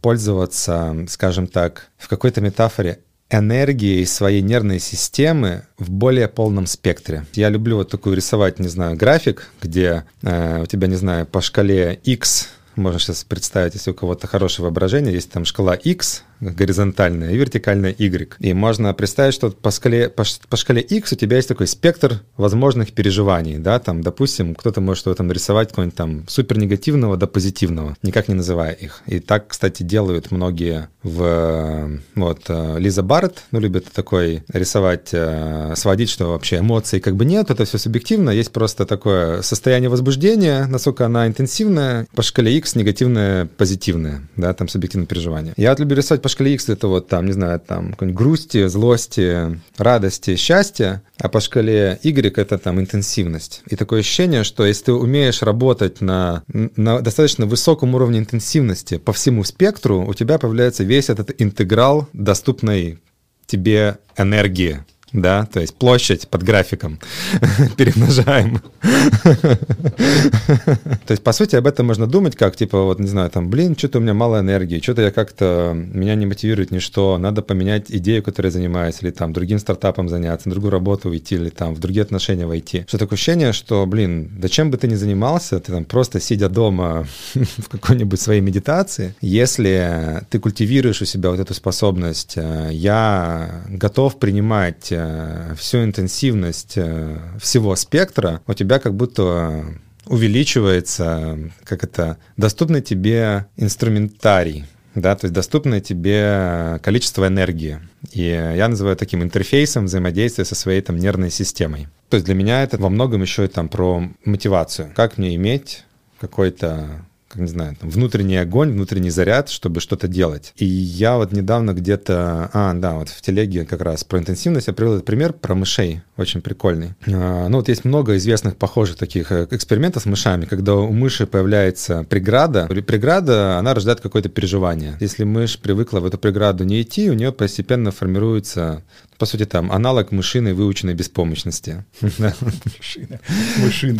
пользоваться, скажем так, в какой-то метафоре энергией своей нервной системы в более полном спектре. Я люблю вот такую рисовать, не знаю, график, где э, у тебя, не знаю, по шкале X можно сейчас представить, если у кого-то хорошее воображение, есть там шкала X, горизонтальная, и вертикальная Y. И можно представить, что по шкале, по, по шкале X у тебя есть такой спектр возможных переживаний, да, там, допустим, кто-то может этом нарисовать какого-нибудь там супер негативного до позитивного, никак не называя их. И так, кстати, делают многие в... Вот, э, Лиза Барретт, ну, любит такой рисовать, э, сводить, что вообще эмоций как бы нет, это все субъективно, есть просто такое состояние возбуждения, насколько она интенсивная, по шкале X негативное, позитивное, да, там субъективное переживание. Я вот люблю рисовать по шкале X, это вот там, не знаю, там грусти, злости, радости, счастья, а по шкале Y это там интенсивность. И такое ощущение, что если ты умеешь работать на, на достаточно высоком уровне интенсивности по всему спектру, у тебя появляется весь этот интеграл доступной тебе энергии да, то есть площадь под графиком перемножаем. То есть, по сути, об этом можно думать как, типа, вот, не знаю, там, блин, что-то у меня мало энергии, что-то я как-то, меня не мотивирует ничто, надо поменять идею, которой я занимаюсь, или там другим стартапом заняться, на другую работу уйти, или там в другие отношения войти. Что такое ощущение, что, блин, да чем бы ты ни занимался, ты там просто сидя дома в какой-нибудь своей медитации, если ты культивируешь у себя вот эту способность, э, я готов принимать Э, всю интенсивность э, всего спектра, у тебя как будто увеличивается, как это, доступный тебе инструментарий, да, то есть доступное тебе количество энергии. И я называю таким интерфейсом взаимодействия со своей там нервной системой. То есть для меня это во многом еще и там про мотивацию. Как мне иметь какой-то как не знаю, там, внутренний огонь, внутренний заряд, чтобы что-то делать. И я вот недавно где-то, а, да, вот в телеге как раз про интенсивность я привел этот пример про мышей, очень прикольный. А, ну вот есть много известных похожих таких э, экспериментов с мышами, когда у мыши появляется преграда, преграда, она рождает какое-то переживание. Если мышь привыкла в эту преграду не идти, у нее постепенно формируется по сути, там аналог мышиной выученной беспомощности. Выученной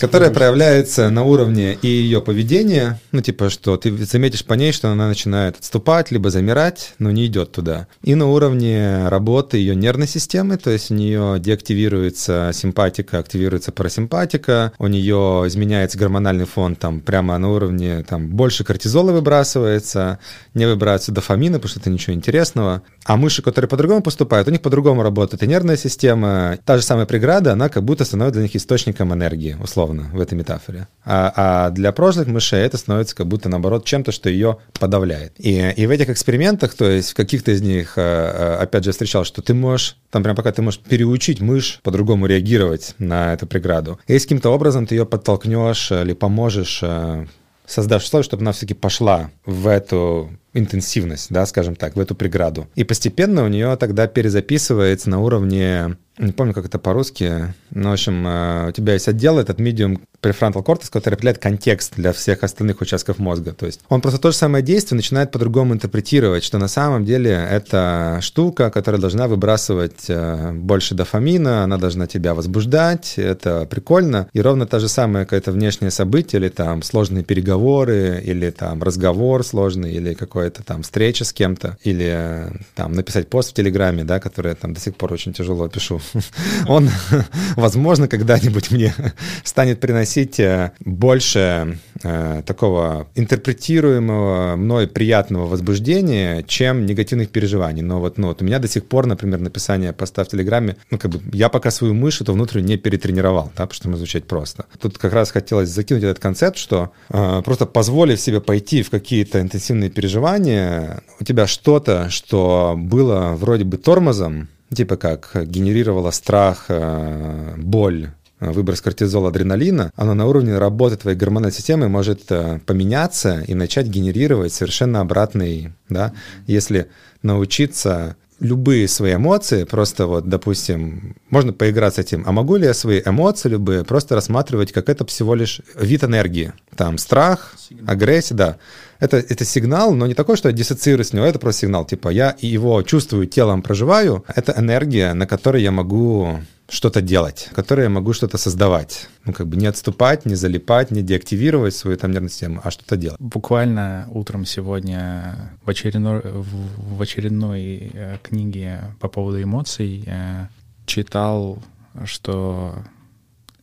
Которая проявляется на уровне и ее поведения, ну, типа, что ты заметишь по ней, что она начинает отступать, либо замирать, но не идет туда. И на уровне работы ее нервной системы, то есть у нее деактивируется симпатика, активируется парасимпатика, у нее изменяется гормональный фон там прямо на уровне, там больше кортизола выбрасывается, не выбирается дофамина, потому что это ничего интересного. А мыши, которые по-другому поступают, у них по-другому работает и нервная система. Та же самая преграда, она как будто становится для них источником энергии, условно, в этой метафоре. А, а для прошлых мышей это становится как будто, наоборот, чем-то, что ее подавляет. И, и в этих экспериментах, то есть в каких-то из них, э, э, опять же, встречал, что ты можешь, там прям пока ты можешь переучить мышь по-другому реагировать на эту преграду. И каким-то образом ты ее подтолкнешь или поможешь э, создашь условия, чтобы она все-таки пошла в эту интенсивность, да, скажем так, в эту преграду. И постепенно у нее тогда перезаписывается на уровне не помню, как это по-русски. Ну, в общем, э, у тебя есть отдел, этот medium prefrontal cortex, который определяет контекст для всех остальных участков мозга. То есть он просто то же самое действие начинает по-другому интерпретировать, что на самом деле это штука, которая должна выбрасывать э, больше дофамина, она должна тебя возбуждать, это прикольно. И ровно та же самая какое-то внешнее событие, или там сложные переговоры, или там разговор сложный, или какая-то там встреча с кем-то, или э, там написать пост в Телеграме, да, который я там до сих пор очень тяжело пишу он, возможно, когда-нибудь мне станет приносить э, больше э, такого интерпретируемого мной приятного возбуждения, чем негативных переживаний. Но вот, ну, вот у меня до сих пор, например, написание поста в Телеграме, ну, как бы я пока свою мышь эту внутреннюю не перетренировал, да, потому что мы звучать просто. Тут как раз хотелось закинуть этот концепт, что э, просто позволив себе пойти в какие-то интенсивные переживания, у тебя что-то, что было вроде бы тормозом, типа как генерировала страх, э, боль, э, выброс кортизола, адреналина, оно на уровне работы твоей гормональной системы может э, поменяться и начать генерировать совершенно обратный, да, если научиться любые свои эмоции, просто вот, допустим, можно поиграть с этим, а могу ли я свои эмоции любые просто рассматривать как это всего лишь вид энергии? Там страх, агрессия, да. Это, это сигнал, но не такой, что я диссоциирую с него, это просто сигнал, типа я его чувствую, телом проживаю, это энергия, на которой я могу что-то делать, которой я могу что-то создавать. Ну, как бы не отступать, не залипать, не деактивировать свою там нервную систему, а что-то делать. Буквально утром сегодня в очередной, в очередной э, книге по поводу эмоций э, читал, что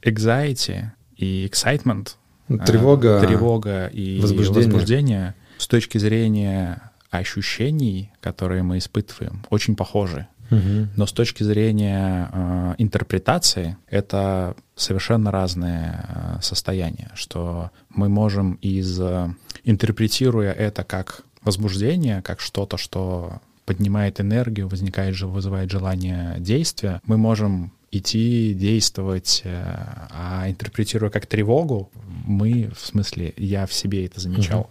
anxiety и excitement — Тревога, тревога и возбуждение. возбуждение с точки зрения ощущений, которые мы испытываем, очень похожи. Угу. Но с точки зрения э, интерпретации это совершенно разные э, состояния, что мы можем из э, интерпретируя это как возбуждение, как что-то, что поднимает энергию, возникает, вызывает желание действия, мы можем идти, действовать, э, а интерпретируя как тревогу, мы, в смысле, я в себе это замечал, угу.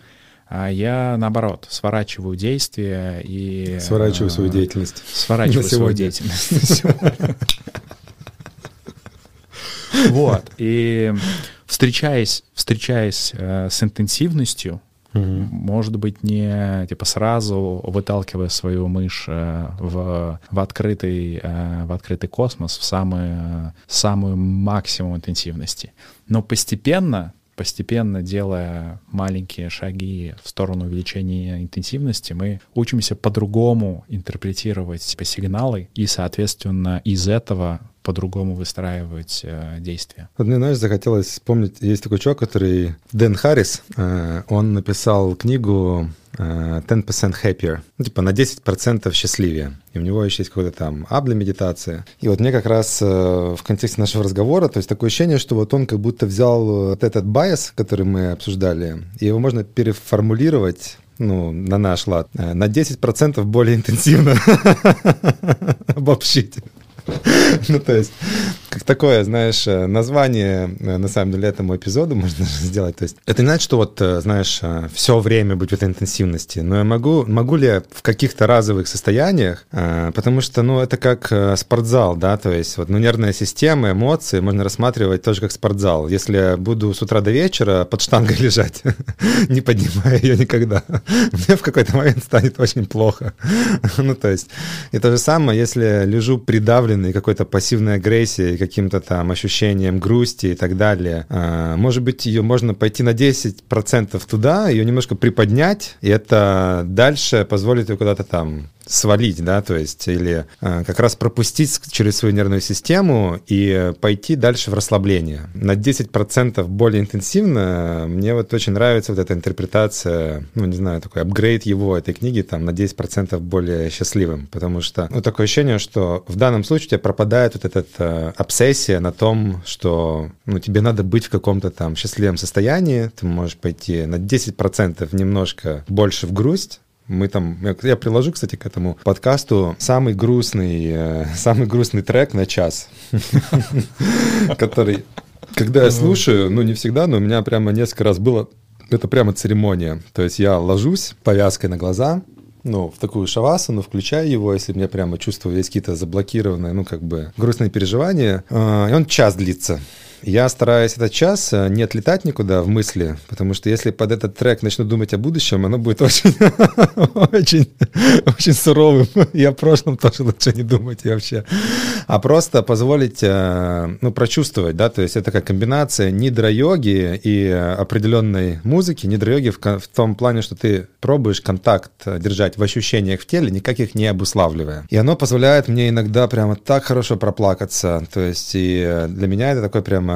А я, наоборот, сворачиваю действия и... Сворачиваю свою э, деятельность. Сворачиваю свою деятельность. Вот. И встречаясь, встречаясь э, с интенсивностью, Угу. Может быть, не типа сразу выталкивая свою мышь э, в, в, открытый, в открытый космос, в самую, самую максимум интенсивности. Но постепенно постепенно делая маленькие шаги в сторону увеличения интенсивности, мы учимся по-другому интерпретировать сигналы и, соответственно, из этого по-другому выстраивать э, действия. Вот мне, знаешь, захотелось вспомнить, есть такой чувак, который, Дэн Харрис, э, он написал книгу 10% э, happier, ну, типа на 10% счастливее. И у него еще есть какой-то там app для медитации. И вот мне как раз э, в контексте нашего разговора, то есть такое ощущение, что вот он как будто взял вот этот bias, который мы обсуждали, и его можно переформулировать ну, на наш лад, э, на 10% более интенсивно обобщить. Ну, то есть, как такое, знаешь, э, название, э, на самом деле, этому эпизоду можно сделать. То есть, это не значит, что вот, э, знаешь, все время быть в этой интенсивности, но я могу, могу ли я в каких-то разовых состояниях, потому что, ну, это как спортзал, да, то есть, вот, ну, нервная система, эмоции можно рассматривать тоже как спортзал. Если я буду с утра до вечера под штангой лежать, не поднимая ее никогда, мне в какой-то момент станет очень плохо. Ну, то есть, и то же самое, если лежу придавлен подавленной какой-то пассивной агрессией, каким-то там ощущением грусти и так далее. А, может быть, ее можно пойти на 10% туда, ее немножко приподнять, и это дальше позволит ее куда-то там свалить, да, то есть или э, как раз пропустить через свою нервную систему и пойти дальше в расслабление. На 10% более интенсивно мне вот очень нравится вот эта интерпретация, ну, не знаю, такой апгрейд его, этой книги, там, на 10% более счастливым, потому что, ну, такое ощущение, что в данном случае у тебя пропадает вот эта э, обсессия на том, что, ну, тебе надо быть в каком-то там счастливом состоянии, ты можешь пойти на 10% немножко больше в грусть, мы там, я, приложу, кстати, к этому подкасту самый грустный, э, самый грустный трек на час, который, когда я слушаю, ну не всегда, но у меня прямо несколько раз было, это прямо церемония. То есть я ложусь повязкой на глаза, ну, в такую шавасану, включаю его, если мне прямо чувствую есть какие-то заблокированные, ну, как бы грустные переживания, э, и он час длится. Я стараюсь этот час э, не отлетать никуда в мысли, потому что если под этот трек начну думать о будущем, оно будет очень, очень, очень суровым. И о прошлом тоже лучше не думать вообще. А просто позволить, э, ну, прочувствовать, да, то есть это как комбинация нидра-йоги и определенной музыки. Нидра-йоги в, том плане, что ты пробуешь контакт держать в ощущениях в теле, никак их не обуславливая. И оно позволяет мне иногда прямо так хорошо проплакаться. То есть и для меня это такой прямо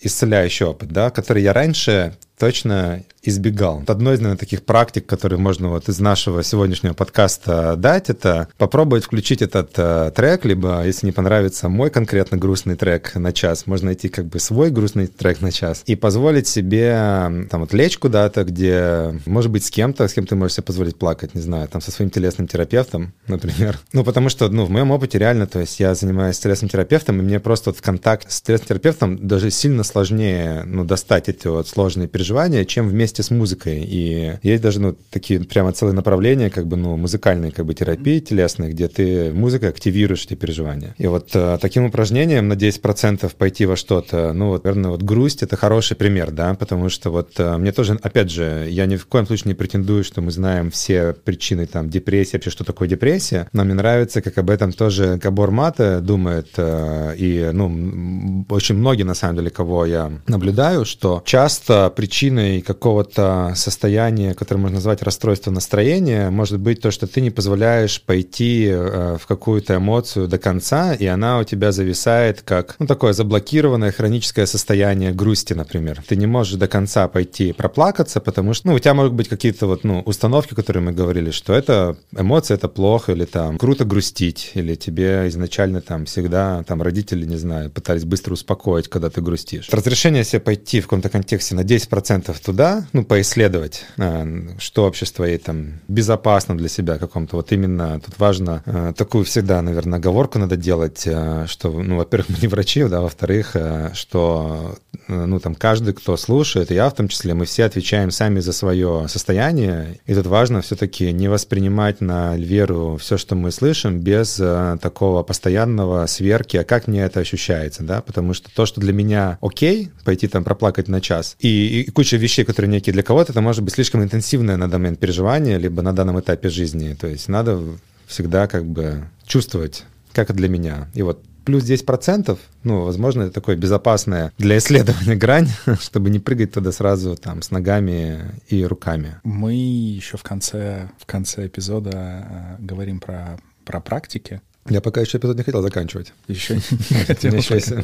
исцеляющий опыт, да, который я раньше точно избегал. Одной из, наверное, таких практик, которые можно вот из нашего сегодняшнего подкаста дать, это попробовать включить этот э, трек, либо, если не понравится мой конкретно грустный трек на час, можно найти как бы свой грустный трек на час и позволить себе там вот лечь куда-то, где, может быть, с кем-то, с кем ты можешь себе позволить плакать, не знаю, там со своим телесным терапевтом, например. Ну, потому что, ну, в моем опыте реально, то есть я занимаюсь телесным терапевтом, и мне просто вот в контакт с телесным терапевтом даже сильно сложнее, ну, достать эти вот сложные переживания, чем вместе с музыкой. И есть даже, ну, такие прямо целые направления, как бы, ну, музыкальные, как бы, терапии телесной, где ты музыкой активируешь эти переживания. И вот э, таким упражнением на 10% пойти во что-то, ну, вот, наверное, вот грусть — это хороший пример, да, потому что вот э, мне тоже, опять же, я ни в коем случае не претендую, что мы знаем все причины, там, депрессии, вообще, что такое депрессия, но мне нравится, как об этом тоже Габор Мата думает, э, и, ну, очень многие, на самом деле, кого я наблюдаю, что часто причина причиной какого-то состояния, которое можно назвать расстройство настроения, может быть то, что ты не позволяешь пойти э, в какую-то эмоцию до конца, и она у тебя зависает как, ну, такое заблокированное хроническое состояние грусти, например. Ты не можешь до конца пойти проплакаться, потому что, ну, у тебя могут быть какие-то вот, ну, установки, которые мы говорили, что это эмоция, это плохо, или там круто грустить, или тебе изначально там всегда там родители, не знаю, пытались быстро успокоить, когда ты грустишь. Разрешение себе пойти в каком-то контексте на 10% туда, ну, поисследовать, а, что вообще с твоей там безопасно для себя каком-то. Вот именно тут важно а, такую всегда, наверное, оговорку надо делать, а, что, ну, во-первых, мы не врачи, да, во-вторых, что, ну, там, каждый, кто слушает, и я в том числе, мы все отвечаем сами за свое состояние, и тут важно все-таки не воспринимать на веру все, что мы слышим, без такого постоянного сверки, а как мне это ощущается, да, потому что то, что для меня окей, пойти там проплакать на час, и, и куча вещей, которые некие для кого-то, это может быть слишком интенсивное на данный момент переживание, либо на данном этапе жизни, то есть надо всегда как бы чувствовать, как это для меня. И вот плюс 10%, ну, возможно, это такое безопасная для исследования грань, чтобы не прыгать туда сразу там с ногами и руками. Мы еще в конце, в конце эпизода э, говорим про, про практики, я пока еще эпизод не хотел заканчивать. Еще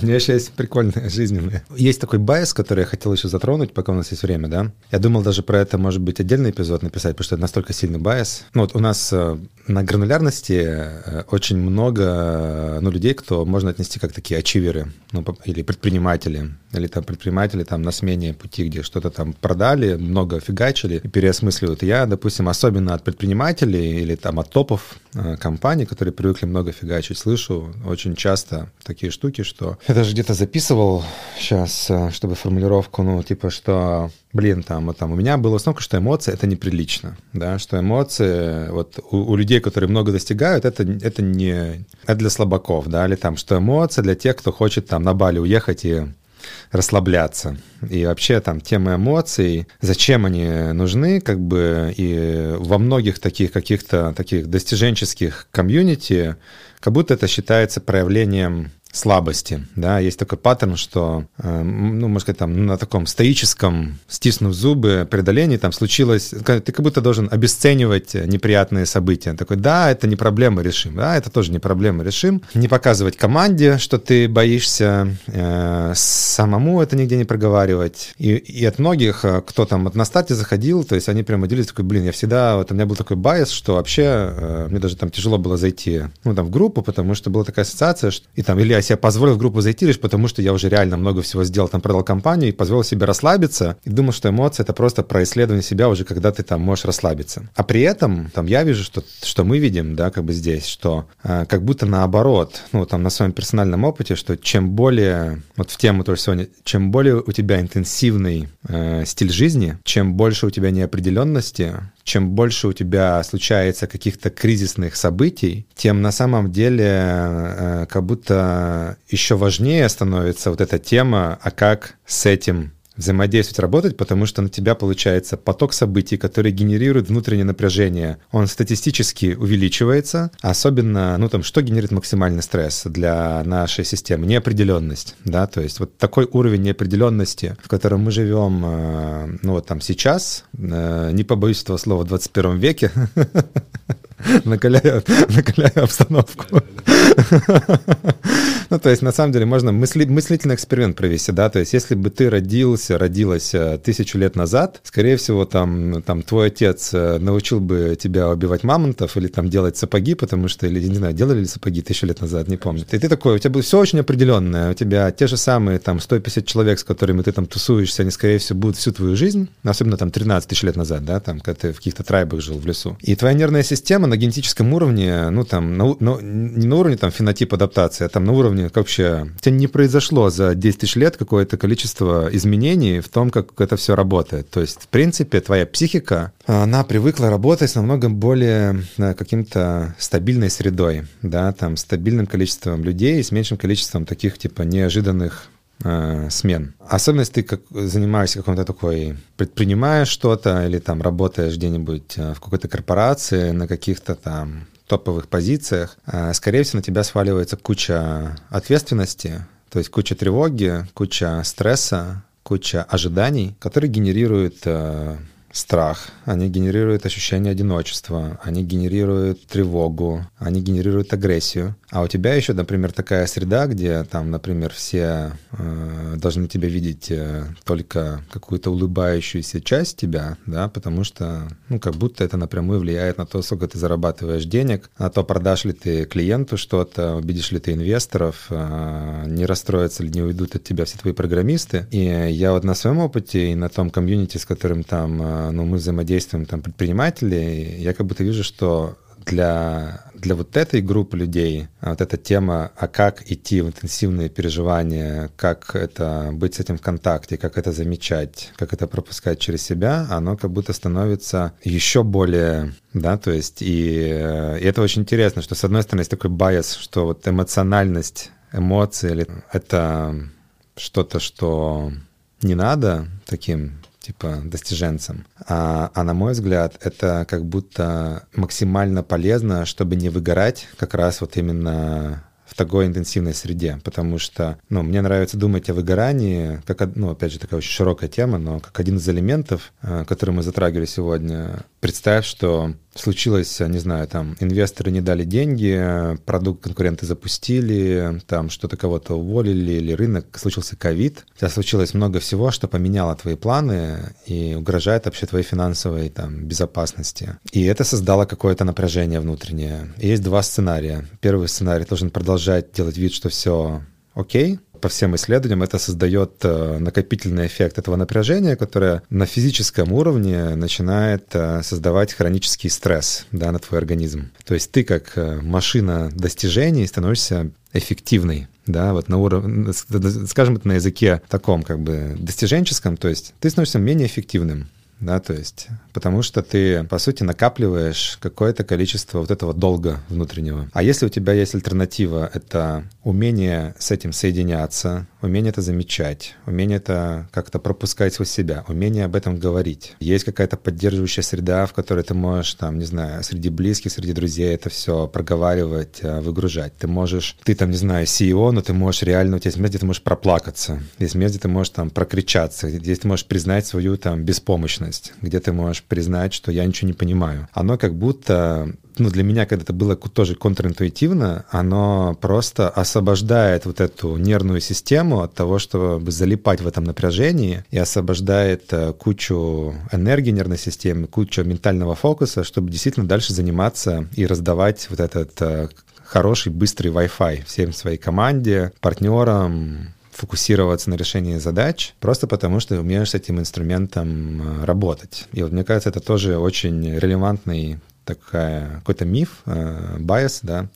У меня еще есть прикольная жизненная. Есть такой bias, который я хотел еще затронуть, пока у нас есть время, да. Я думал даже про это, может быть, отдельный эпизод написать, потому что это настолько сильный bias. Ну вот у нас э, на гранулярности э, очень много ну, людей, кто можно отнести как такие ачиверы, ну, или предприниматели, или там предприниматели там на смене пути, где что-то там продали, много фигачили и переосмысливают. Я, допустим, особенно от предпринимателей или там от топов э, компаний, которые привыкли много фигачить. Слышу очень часто такие штуки, что я даже где-то записывал сейчас, э, чтобы формулировку, ну, типа, что, блин, там, вот, там у меня была установка, что эмоции — это неприлично, да, что эмоции, вот у, у людей, которые много достигают, это, это не... Это для слабаков, да, или там, что эмоции для тех, кто хочет там на Бали уехать и расслабляться. И вообще там тема эмоций, зачем они нужны, как бы и во многих таких каких-то таких достиженческих community, как будто это считается проявлением слабости, да, есть такой паттерн, что, э, ну, можно сказать, там, на таком стоическом, стиснув зубы, преодолении там случилось, ты как будто должен обесценивать неприятные события. Такой, да, это не проблема, решим, да, это тоже не проблема, решим. Не показывать команде, что ты боишься, э, самому это нигде не проговаривать. И, и от многих, э, кто там вот на старте заходил, то есть они прямо делились, такой, блин, я всегда, вот у меня был такой bias, что вообще э, мне даже там тяжело было зайти, ну, там, в группу, потому что была такая ассоциация, что, и там, или я себе позволил в группу зайти лишь потому, что я уже реально много всего сделал, там продал компанию и позволил себе расслабиться. И думал, что эмоции — это просто про исследование себя уже, когда ты там можешь расслабиться. А при этом там я вижу, что, что мы видим, да, как бы здесь, что э, как будто наоборот, ну, там на своем персональном опыте, что чем более, вот в тему тоже сегодня, чем более у тебя интенсивный э, стиль жизни, чем больше у тебя неопределенности, чем больше у тебя случается каких-то кризисных событий, тем на самом деле э, как будто еще важнее становится вот эта тема, а как с этим взаимодействовать, работать, потому что на тебя получается поток событий, который генерирует внутреннее напряжение. Он статистически увеличивается, особенно, ну там, что генерирует максимальный стресс для нашей системы? Неопределенность, да, то есть вот такой уровень неопределенности, в котором мы живем, э, ну вот там сейчас, э, не побоюсь этого слова, в 21 веке, накаляю, накаляю обстановку. Ну, то есть, на самом деле, можно мысли, мыслительный эксперимент провести, да, то есть, если бы ты родился, родилась э, тысячу лет назад, скорее всего, там, там твой отец э, научил бы тебя убивать мамонтов или там делать сапоги, потому что, или, не знаю, делали ли сапоги тысячу лет назад, не помню. И ты такой, у тебя будет все очень определенное, у тебя те же самые там 150 человек, с которыми ты там тусуешься, они, скорее всего, будут всю твою жизнь, особенно там 13 тысяч лет назад, да, там, когда ты в каких-то трайбах жил в лесу. И твоя нервная система на генетическом уровне, ну, там, на, на, не на уровне там фенотип адаптации, а там на уровне как вообще... У тебя не произошло за 10 тысяч лет какое-то количество изменений в том, как это все работает. То есть, в принципе, твоя психика, она привыкла работать с намного более каким-то стабильной средой, да, там, стабильным количеством людей, с меньшим количеством таких, типа, неожиданных э, смен. Особенно если ты как, занимаешься какой-то такой, предпринимаешь что-то или там работаешь где-нибудь э, в какой-то корпорации на каких-то там топовых позициях, э, скорее всего, на тебя сваливается куча ответственности, то есть куча тревоги, куча стресса, куча ожиданий, которые генерируют э, страх, они генерируют ощущение одиночества, они генерируют тревогу, они генерируют агрессию. А у тебя еще, например, такая среда, где там, например, все э, должны тебя видеть э, только какую-то улыбающуюся часть тебя, да, потому что, ну, как будто это напрямую влияет на то, сколько ты зарабатываешь денег, на то, продашь ли ты клиенту что-то, убедишь ли ты инвесторов, э, не расстроятся ли, не уйдут от тебя все твои программисты. И я вот на своем опыте и на том комьюнити, с которым там э, ну, мы взаимодействуем, там, предприниматели, я как будто вижу, что для, для вот этой группы людей а вот эта тема, а как идти в интенсивные переживания, как это быть с этим в контакте, как это замечать, как это пропускать через себя, оно как будто становится еще более, да, то есть и, и это очень интересно, что с одной стороны есть такой байс, что вот эмоциональность, эмоции, это что-то, что не надо таким типа достиженцам. А, а на мой взгляд, это как будто максимально полезно, чтобы не выгорать как раз вот именно в такой интенсивной среде, потому что, ну, мне нравится думать о выгорании, как, ну, опять же, такая очень широкая тема, но как один из элементов, э, который мы затрагивали сегодня. Представь, что случилось, не знаю, там, инвесторы не дали деньги, продукт конкуренты запустили, там что-то кого-то уволили, или рынок, случился ковид. У тебя случилось много всего, что поменяло твои планы и угрожает вообще твоей финансовой там, безопасности. И это создало какое-то напряжение внутреннее. И есть два сценария. Первый сценарий должен продолжать делать вид, что все окей, по всем исследованиям это создает э, накопительный эффект этого напряжения, которое на физическом уровне начинает э, создавать хронический стресс да, на твой организм. То есть ты как э, машина достижений становишься эффективной, да, вот на уровне, скажем это на языке таком как бы достиженческом, то есть ты становишься менее эффективным да, то есть, потому что ты, по сути, накапливаешь какое-то количество вот этого долга внутреннего. А если у тебя есть альтернатива, это умение с этим соединяться, умение это замечать, умение это как-то пропускать сквозь себя, умение об этом говорить. Есть какая-то поддерживающая среда, в которой ты можешь, там, не знаю, среди близких, среди друзей это все проговаривать, э, выгружать. Ты можешь, ты там, не знаю, CEO, но ты можешь реально, у тебя есть место, где ты можешь проплакаться, есть место, где ты можешь там прокричаться, здесь ты можешь признать свою там беспомощность где ты можешь признать, что я ничего не понимаю. Оно как будто ну, для меня, когда это было тоже контринтуитивно, оно просто освобождает вот эту нервную систему от того, чтобы залипать в этом напряжении, и освобождает э, кучу энергии нервной системы, кучу ментального фокуса, чтобы действительно дальше заниматься и раздавать вот этот э, хороший, быстрый Wi-Fi всем своей команде, партнерам, фокусироваться на решении задач, просто потому что умеешь с этим инструментом э, работать. И вот мне кажется, это тоже очень релевантный такая, какой-то миф, э, байс, да,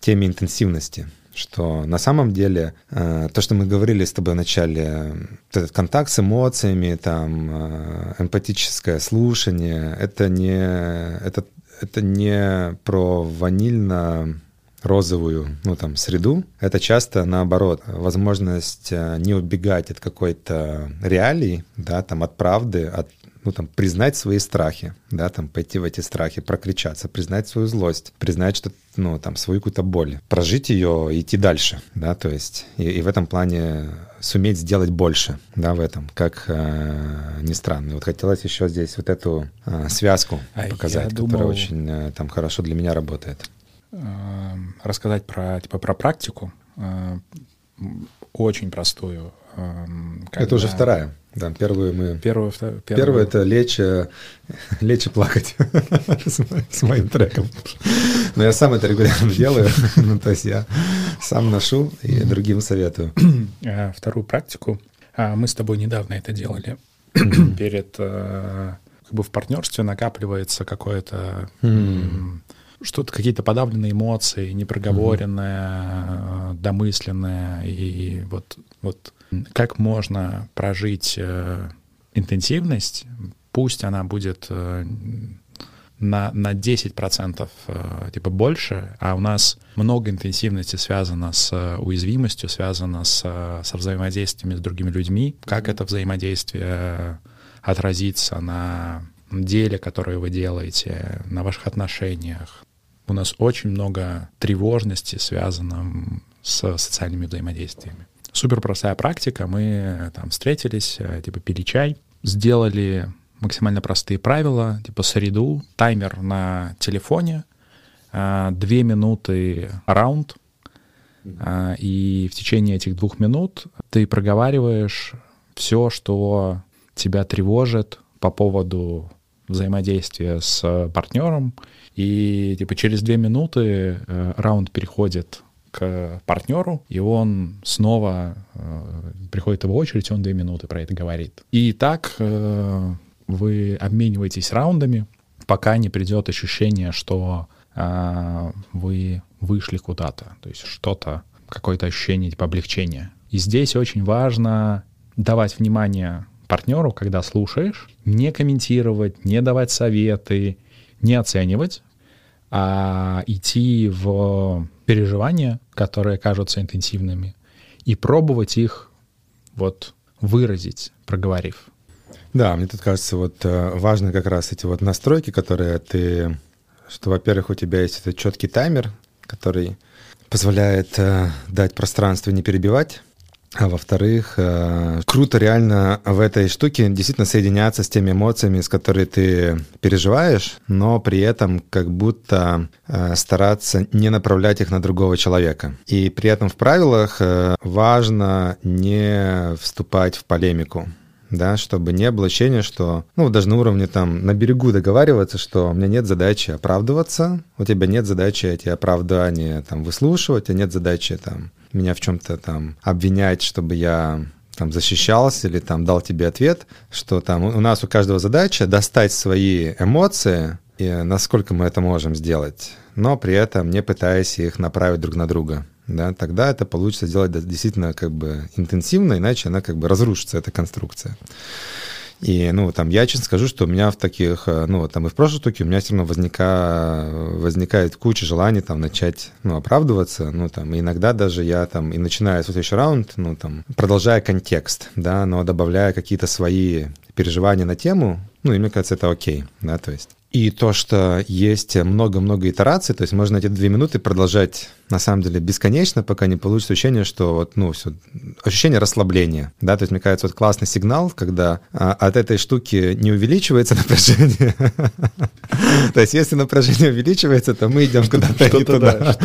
теме интенсивности что на самом деле э, то, что мы говорили с тобой в начале, этот контакт с эмоциями, там, э, эмпатическое слушание, это не, это, это не про ванильно розовую, ну там, среду, это часто наоборот, возможность э, не убегать от какой-то реалии, да, там, от правды, от ну, там, признать свои страхи, да, там, пойти в эти страхи, прокричаться, признать свою злость, признать, что, ну, там, свою какую-то боль, прожить ее и идти дальше, да, то есть, и, и в этом плане суметь сделать больше, да, в этом, как э, ни странно. И вот хотелось еще здесь вот эту э, связку а показать, которая думал... очень э, там хорошо для меня работает. Эм, рассказать про, типа, про практику, э, очень простую. Эм, когда... Это уже вторая. Да, первую мы... Первую, вторую, первую... Первое — это лечь, э, лечь и плакать с моим треком. Но я сам это регулярно делаю. ну, то есть я сам ношу и другим советую. Э, вторую практику. А, мы с тобой недавно это делали. Перед... Как бы в партнерстве накапливается какое-то что-то, какие-то подавленные эмоции, непроговоренное, mm-hmm. домысленное. И вот, вот как можно прожить э, интенсивность, пусть она будет э, на, на 10% э, типа больше, а у нас много интенсивности связано с уязвимостью, связано с, со взаимодействиями с другими людьми. Как это взаимодействие отразится на деле, которое вы делаете, на ваших отношениях, у нас очень много тревожности, связано с социальными взаимодействиями. Супер простая практика. Мы там встретились, э, типа пили чай, сделали максимально простые правила, типа среду, таймер на телефоне, э, две минуты раунд, э, и в течение этих двух минут ты проговариваешь все, что тебя тревожит по поводу взаимодействия с партнером, и типа через две минуты э, раунд переходит к партнеру, и он снова э, приходит его очередь, он две минуты про это говорит. И так э, вы обмениваетесь раундами, пока не придет ощущение, что э, вы вышли куда-то, то есть что-то, какое-то ощущение типа облегчения. И здесь очень важно давать внимание партнеру, когда слушаешь, не комментировать, не давать советы, не оценивать, а идти в переживания, которые кажутся интенсивными, и пробовать их вот выразить, проговорив. Да, мне тут кажется, вот э, важно как раз эти вот настройки, которые ты, что, во-первых, у тебя есть этот четкий таймер, который позволяет э, дать пространство не перебивать, а во-вторых, э, круто реально в этой штуке действительно соединяться с теми эмоциями, с которыми ты переживаешь, но при этом как будто э, стараться не направлять их на другого человека. И при этом в правилах э, важно не вступать в полемику да, чтобы не было ощущения, что, ну, даже на уровне там на берегу договариваться, что у меня нет задачи оправдываться, у тебя нет задачи эти оправдания там выслушивать, а нет задачи там меня в чем-то там обвинять, чтобы я там защищался или там дал тебе ответ, что там у нас у каждого задача достать свои эмоции и насколько мы это можем сделать, но при этом не пытаясь их направить друг на друга. Да, тогда это получится сделать действительно как бы интенсивно, иначе она как бы разрушится, эта конструкция. И, ну, там, я честно скажу, что у меня в таких, э, ну, там, и в прошлой штуке у меня все равно возника, возникает куча желаний, там, начать, ну, оправдываться, ну, там, и иногда даже я, там, и начинаю следующий раунд, ну, там, продолжая контекст, да, но добавляя какие-то свои переживания на тему, ну, и мне кажется, это окей, да, то есть. И то, что есть много-много итераций, то есть можно эти две минуты продолжать на самом деле бесконечно, пока не получится ощущение, что вот, ну, все, ощущение расслабления, да, то есть, мне кажется, вот классный сигнал, когда а, от этой штуки не увеличивается напряжение, то есть, если напряжение увеличивается, то мы идем куда-то не туда,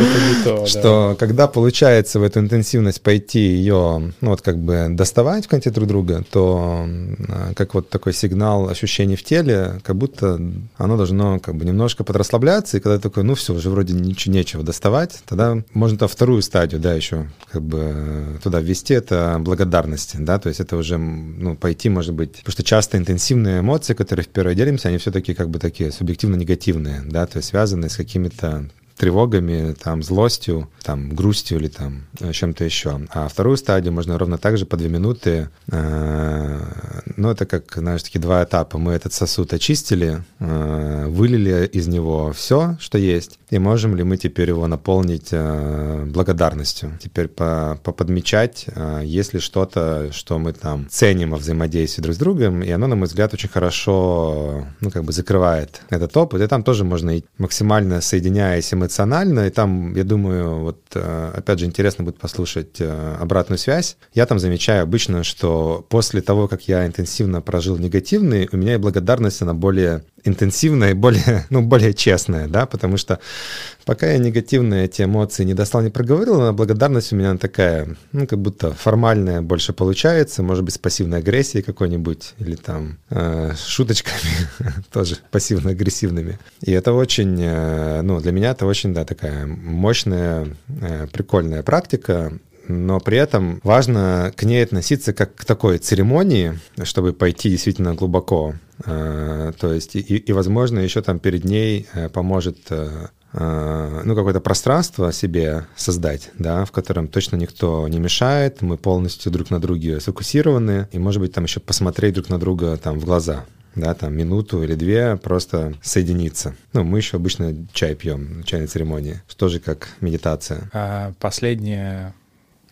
что когда получается в эту интенсивность пойти ее, ну, вот как бы доставать в конте друг друга, то а, как вот такой сигнал ощущений в теле, как будто оно должно как бы немножко подрасслабляться, и когда такой, ну, все, уже вроде ничего нечего доставать, тогда можно то вторую стадию, да, еще как бы туда ввести, это благодарность, да, то есть это уже, ну, пойти, может быть, потому что часто интенсивные эмоции, которые в первой делимся, они все-таки как бы такие субъективно негативные, да, то есть связаны с какими-то тревогами, там, злостью, там, грустью или там чем-то еще. А вторую стадию можно ровно так же по две минуты. Э, ну, это как, знаешь, такие два этапа. Мы этот сосуд очистили, э, вылили из него все, что есть, и можем ли мы теперь его наполнить э, благодарностью. Теперь по, поподмечать, э, есть ли что-то, что мы там ценим во взаимодействии друг с другом, и оно, на мой взгляд, очень хорошо, ну, как бы закрывает этот опыт. И там тоже можно максимально соединяясь эмоционально эмоционально, и там, я думаю, вот э, опять же интересно будет послушать э, обратную связь. Я там замечаю обычно, что после того, как я интенсивно прожил негативный, у меня и благодарность, она более интенсивная и более, ну, более честная, да, потому что пока я негативные эти эмоции не достал, не проговорил, но благодарность у меня такая, ну, как будто формальная больше получается, может быть, с пассивной агрессией какой-нибудь, или там э, шуточками, тоже пассивно-агрессивными. И это очень, э, ну, для меня это очень, да, такая мощная, э, прикольная практика, но при этом важно к ней относиться как к такой церемонии, чтобы пойти действительно глубоко. Э, то есть, и, и возможно, еще там перед ней э, поможет э, ну, какое-то пространство себе создать, да, в котором точно никто не мешает, мы полностью друг на друге сфокусированы, и, может быть, там еще посмотреть друг на друга там в глаза, да, там минуту или две просто соединиться. Ну, мы еще обычно чай пьем, чайной церемонии, что же как медитация. А последняя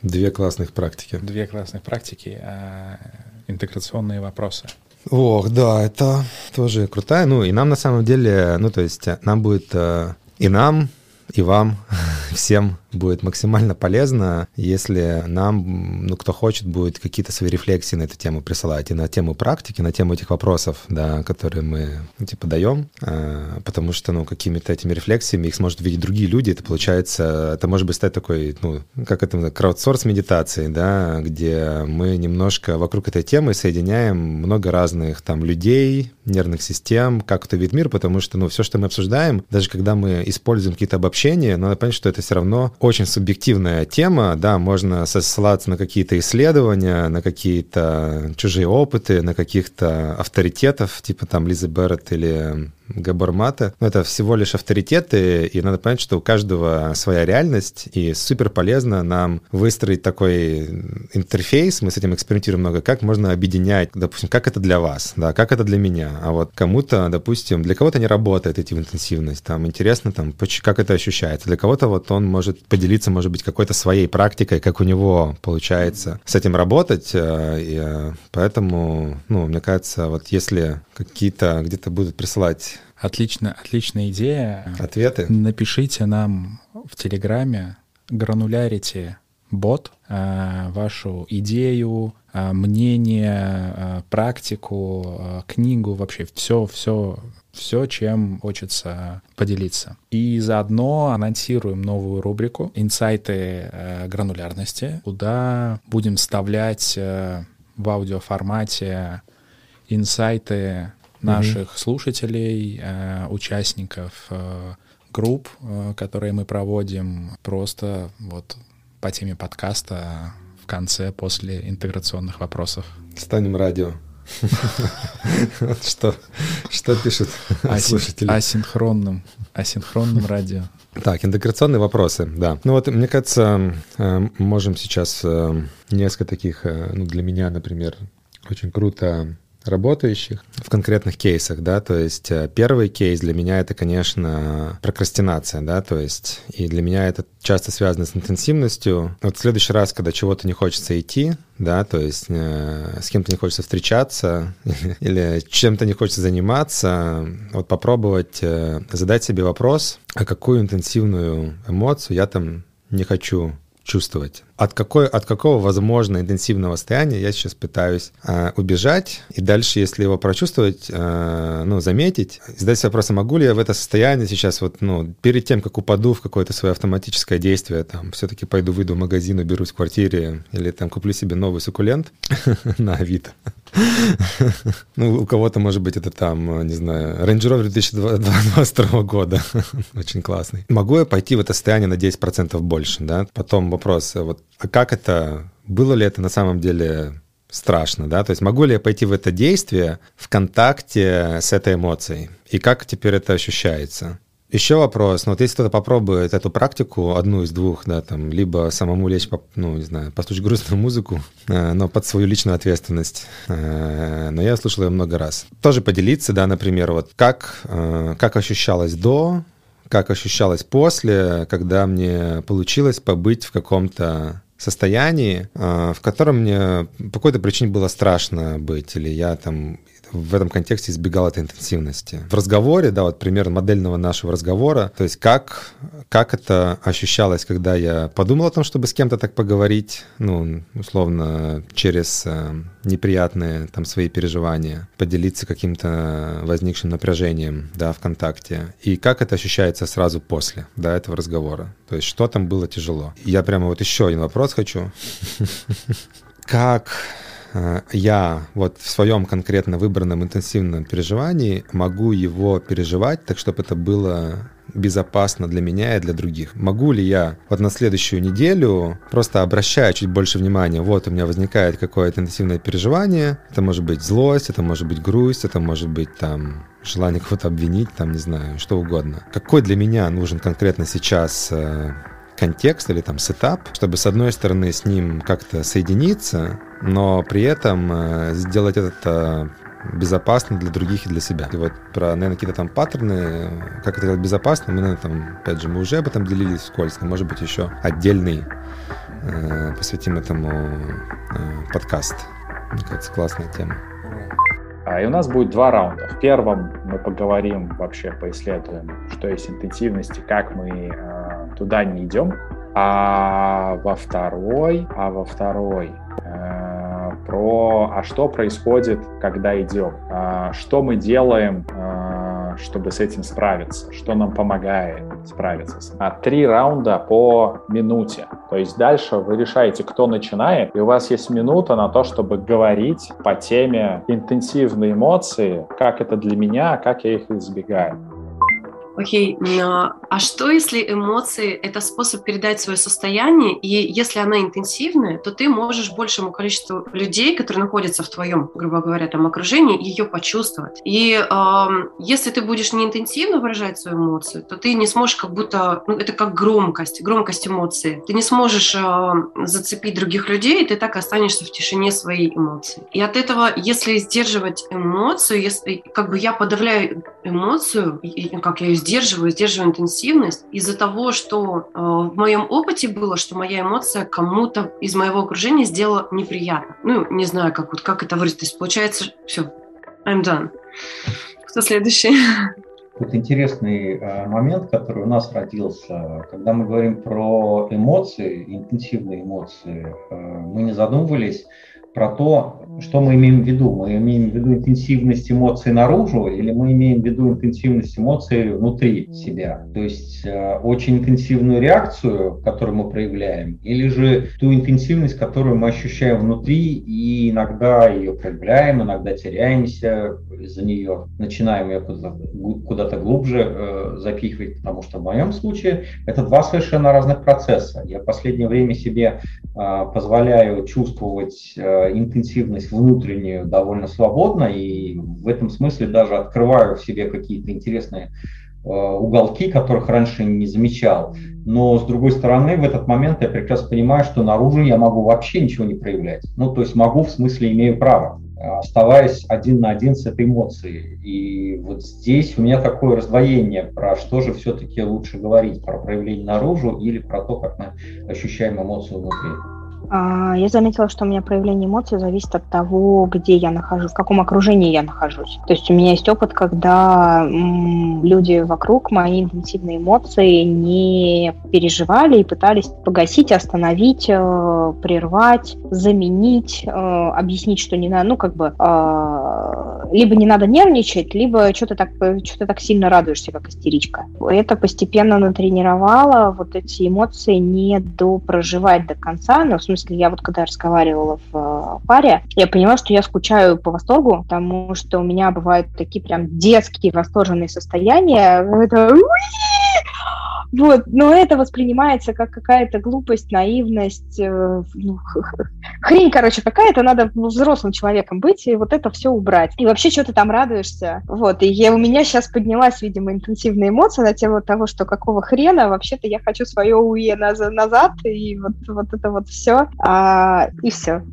Две классных практики. Две классных практики, а интеграционные вопросы. Ох, да, это тоже крутая. Ну, и нам на самом деле, ну, то есть нам будет э, и нам, и вам, всем будет максимально полезно, если нам, ну, кто хочет, будет какие-то свои рефлексии на эту тему присылать, и на тему практики, на тему этих вопросов, да, которые мы, ну, типа, даем, а, потому что, ну, какими-то этими рефлексиями их сможет видеть другие люди, это получается, это может быть стать такой, ну, как это, краудсорс медитации, да, где мы немножко вокруг этой темы соединяем много разных там людей, нервных систем, как это вид мир, потому что, ну, все, что мы обсуждаем, даже когда мы используем какие-то обобщения, надо понять, что это все равно очень субъективная тема, да, можно ссылаться на какие-то исследования, на какие-то чужие опыты, на каких-то авторитетов, типа там Лизы Берретт или Габор Мата. Но это всего лишь авторитеты, и надо понять, что у каждого своя реальность, и супер полезно нам выстроить такой интерфейс, мы с этим экспериментируем много, как можно объединять, допустим, как это для вас, да, как это для меня, а вот кому-то, допустим, для кого-то не работает эти интенсивность, там интересно, там, как это ощущается, для кого-то вот он может поделиться, может быть, какой-то своей практикой, как у него получается с этим работать, э, и э, поэтому, ну, мне кажется, вот если какие-то где-то будут присылать Отлично, отличная идея. Ответы? Напишите нам в Телеграме Granularity бот, э, вашу идею, э, мнение, э, практику, книгу, вообще все, все, все, чем хочется поделиться. И заодно анонсируем новую рубрику «Инсайты гранулярности», куда будем вставлять в аудиоформате инсайты наших mm-hmm. слушателей, э, участников э, групп, э, которые мы проводим просто вот по теме подкаста в конце после интеграционных вопросов. Станем радио. Что, что пишут слушатели? Асинхронным, асинхронным радио. Так, интеграционные вопросы, да. Ну вот, мне кажется, можем сейчас несколько таких, ну для меня, например, очень круто работающих в конкретных кейсах, да, то есть э, первый кейс для меня это, конечно, прокрастинация, да, то есть и для меня это часто связано с интенсивностью. Вот в следующий раз, когда чего-то не хочется идти, да, то есть э, с кем-то не хочется встречаться или чем-то не хочется заниматься, вот попробовать э, задать себе вопрос, а какую интенсивную эмоцию я там не хочу чувствовать. От, какой, от какого, возможно, интенсивного состояния я сейчас пытаюсь э, убежать, и дальше, если его прочувствовать, э, ну, заметить, задать вопрос, а могу ли я в это состояние сейчас, вот, ну, перед тем, как упаду в какое-то свое автоматическое действие, там, все-таки пойду, выйду в магазин, уберусь в квартире, или там куплю себе новый суккулент на Авито. Ну, у кого-то, может быть, это там, не знаю, Range Rover 2022 года. Очень классный. Могу я пойти в это состояние на 10% больше, да? Потом вопрос, вот, а как это, было ли это на самом деле страшно, да? То есть могу ли я пойти в это действие в контакте с этой эмоцией? И как теперь это ощущается? Еще вопрос, ну вот если кто-то попробует эту практику, одну из двух, да, там, либо самому лечь, ну, не знаю, послушать грустную музыку, э, но под свою личную ответственность, э, но я слушал ее много раз. Тоже поделиться, да, например, вот как, э, как ощущалось до, как ощущалось после, когда мне получилось побыть в каком-то состоянии, в котором мне по какой-то причине было страшно быть, или я там в этом контексте избегал этой интенсивности. В разговоре, да, вот пример модельного нашего разговора, то есть как, как это ощущалось, когда я подумал о том, чтобы с кем-то так поговорить, ну, условно, через э, неприятные там свои переживания, поделиться каким-то возникшим напряжением, да, в контакте, и как это ощущается сразу после, да, этого разговора. То есть что там было тяжело. Я прямо вот еще один вопрос хочу. Как я вот в своем конкретно выбранном интенсивном переживании могу его переживать так, чтобы это было безопасно для меня и для других. Могу ли я вот на следующую неделю просто обращая чуть больше внимания, вот у меня возникает какое-то интенсивное переживание, это может быть злость, это может быть грусть, это может быть там желание кого-то обвинить, там не знаю, что угодно. Какой для меня нужен конкретно сейчас э, контекст или там сетап, чтобы с одной стороны с ним как-то соединиться, но при этом э, сделать это безопасно для других и для себя. И вот про, наверное, какие-то там паттерны, как это делать безопасно, мы, наверное, там, опять же, мы уже об этом делились вскользь, но, может быть, еще отдельный э, посвятим этому э, подкаст. Мне кажется, классная тема. А, и у нас будет два раунда. В первом мы поговорим вообще, поисследуем, что есть интенсивности, как мы э, туда не идем. А во второй, а во второй э, про, а что происходит, когда идем, а, что мы делаем, э, чтобы с этим справиться, что нам помогает справиться. А три раунда по минуте. То есть дальше вы решаете, кто начинает, и у вас есть минута на то, чтобы говорить по теме интенсивные эмоции, как это для меня, как я их избегаю. Окей, а, а что если эмоции – это способ передать свое состояние, и если она интенсивная, то ты можешь большему количеству людей, которые находятся в твоем, грубо говоря, там окружении, ее почувствовать. И э, если ты будешь не интенсивно выражать свою эмоцию, то ты не сможешь как будто, ну, это как громкость, громкость эмоции. Ты не сможешь э, зацепить других людей, и ты так останешься в тишине своей эмоции. И от этого, если сдерживать эмоцию, если как бы я подавляю эмоцию, и, как я ее сдерживаю, сдерживаю интенсивность из-за того, что э, в моем опыте было, что моя эмоция кому-то из моего окружения сделала неприятно. Ну, не знаю, как, вот, как это выразить. Получается, все, I'm done. Кто следующий? Тут интересный э, момент, который у нас родился. Когда мы говорим про эмоции, интенсивные эмоции, э, мы не задумывались про то, что мы имеем в виду? Мы имеем в виду интенсивность эмоций наружу или мы имеем в виду интенсивность эмоций внутри себя? То есть э, очень интенсивную реакцию, которую мы проявляем, или же ту интенсивность, которую мы ощущаем внутри и иногда ее проявляем, иногда теряемся из-за нее, начинаем ее куда-то, глубже э, запихивать, потому что в моем случае это два совершенно разных процесса. Я в последнее время себе э, позволяю чувствовать э, интенсивность есть внутреннюю довольно свободно, и в этом смысле даже открываю в себе какие-то интересные э, уголки, которых раньше не замечал. Но, с другой стороны, в этот момент я прекрасно понимаю, что наружу я могу вообще ничего не проявлять. Ну, то есть могу, в смысле имею право, оставаясь один на один с этой эмоцией. И вот здесь у меня такое раздвоение, про что же все-таки лучше говорить, про проявление наружу или про то, как мы ощущаем эмоцию внутри. А, я заметила, что у меня проявление эмоций зависит от того, где я нахожусь, в каком окружении я нахожусь. То есть у меня есть опыт, когда люди вокруг мои интенсивные эмоции не переживали и пытались погасить, остановить, э, прервать, заменить, э, объяснить, что не надо, ну как бы э, либо не надо нервничать, либо что-то так, что-то так сильно радуешься, как истеричка. Это постепенно натренировало вот эти эмоции не допроживать до конца, но в смысле смысле, я вот когда разговаривала в э, паре, я поняла, что я скучаю по восторгу, потому что у меня бывают такие прям детские восторженные состояния. Это вот, но это воспринимается как какая-то глупость, наивность, э, ну, хрень, короче, какая-то, надо взрослым человеком быть и вот это все убрать. И вообще, что ты там радуешься? Вот, и я, у меня сейчас поднялась, видимо, интенсивная эмоция на тему того, что какого хрена, вообще-то я хочу свое УЕ назад, и вот, вот это вот все, а, и все.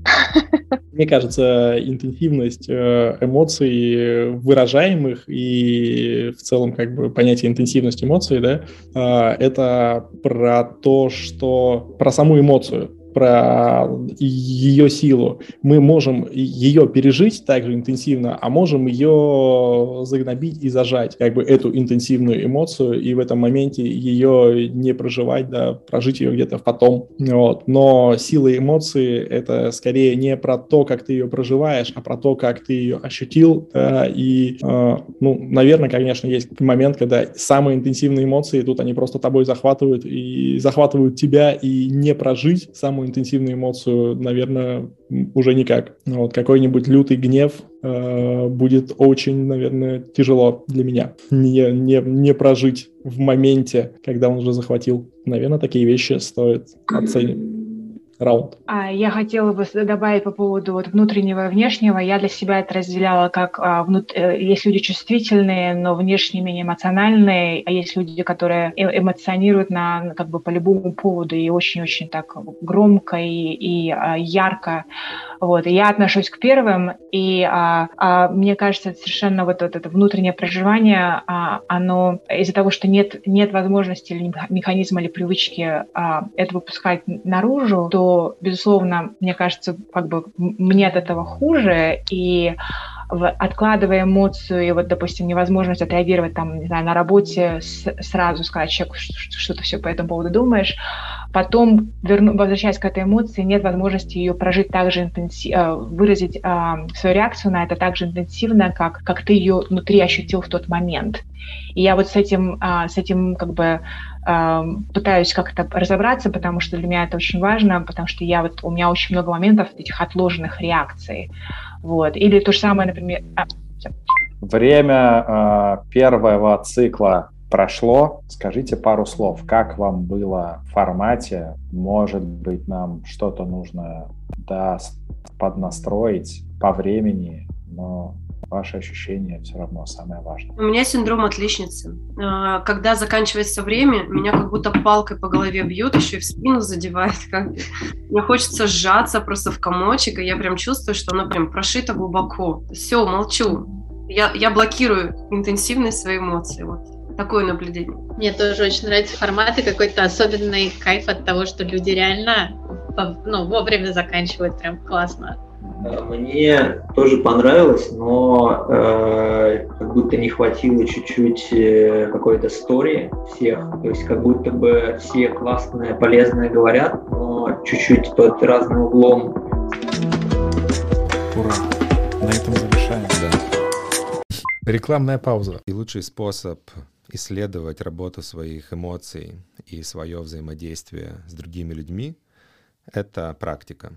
Мне кажется, интенсивность э, эмоций выражаемых и в целом как бы понятие интенсивность эмоций, да, а, это про то, что про саму эмоцию про ее силу. Мы можем ее пережить так же интенсивно, а можем ее загнобить и зажать, как бы эту интенсивную эмоцию, и в этом моменте ее не проживать, да, прожить ее где-то потом. Вот. Но сила эмоции — это скорее не про то, как ты ее проживаешь, а про то, как ты ее ощутил. Да, и, э, ну, наверное, конечно, есть момент, когда самые интенсивные эмоции, тут они просто тобой захватывают и захватывают тебя, и не прожить самую самую интенсивную эмоцию, наверное, уже никак. Вот какой-нибудь лютый гнев э, будет очень, наверное, тяжело для меня не, не, не прожить в моменте, когда он уже захватил. Наверное, такие вещи стоит оценивать раунд. А, я хотела бы добавить по поводу вот внутреннего и внешнего. Я для себя это разделяла как а, внут... Э, есть люди чувствительные, но внешне менее эмоциональные, а есть люди, которые э, эмоционируют на как бы по любому поводу и очень-очень так громко и, и а, ярко. Вот. И я отношусь к первым, и а, а, мне кажется, совершенно вот, вот это внутреннее проживание, а, оно из-за того, что нет, нет возможности или механизма или привычки а, это выпускать наружу, то безусловно, мне кажется, как бы мне от этого хуже, и откладывая эмоцию и вот, допустим, невозможность отреагировать там, не знаю, на работе с, сразу сказать человеку, что, что ты все по этому поводу думаешь, потом, верну, возвращаясь к этой эмоции, нет возможности ее прожить так же интенсивно, э, выразить э, свою реакцию на это так же интенсивно, как, как ты ее внутри ощутил в тот момент. И я вот с этим, э, с этим как бы пытаюсь как-то разобраться, потому что для меня это очень важно, потому что я вот, у меня очень много моментов этих отложенных реакций. Вот. Или то же самое, например... А, Время э, первого цикла прошло. Скажите пару слов, как вам было в формате? Может быть, нам что-то нужно да, поднастроить по времени, но ваши ощущения все равно самое важное. У меня синдром отличницы. А, когда заканчивается время, меня как будто палкой по голове бьют, еще и в спину задевает. Как Мне хочется сжаться просто в комочек, и я прям чувствую, что оно прям прошито глубоко. Все, молчу. Я, я блокирую интенсивность своей эмоции. Вот такое наблюдение. Мне тоже очень нравится формат и какой-то особенный кайф от того, что люди реально ну, вовремя заканчивают прям классно. Мне тоже понравилось, но э, как будто не хватило чуть-чуть э, какой-то истории всех. То есть как будто бы все классные, полезные говорят, но чуть-чуть под разным углом. Ура! На этом завершаем. Да. Рекламная пауза. И лучший способ исследовать работу своих эмоций и свое взаимодействие с другими людьми — это практика.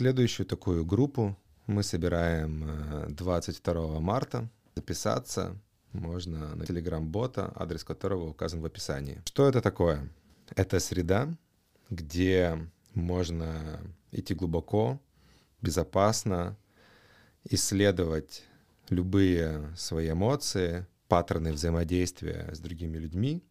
Следующую такую группу мы собираем 22 э, марта. Записаться можно на телеграм-бота, адрес которого указан в описании. Что это такое? Это среда, где можно идти глубоко, безопасно, исследовать любые свои эмоции, паттерны взаимодействия с другими людьми,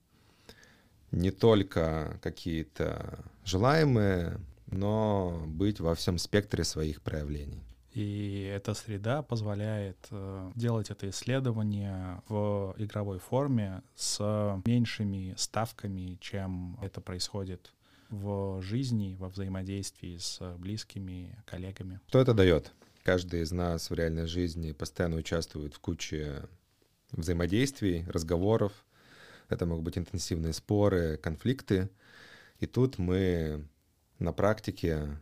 не только какие-то желаемые, но быть во всем спектре своих проявлений. И эта среда позволяет э, делать это исследование в игровой форме с меньшими ставками, чем это происходит в жизни, во взаимодействии с близкими коллегами. Что это дает? Каждый из нас в реальной жизни постоянно участвует в куче взаимодействий, разговоров. Это могут быть интенсивные споры, конфликты. И тут мы на практике,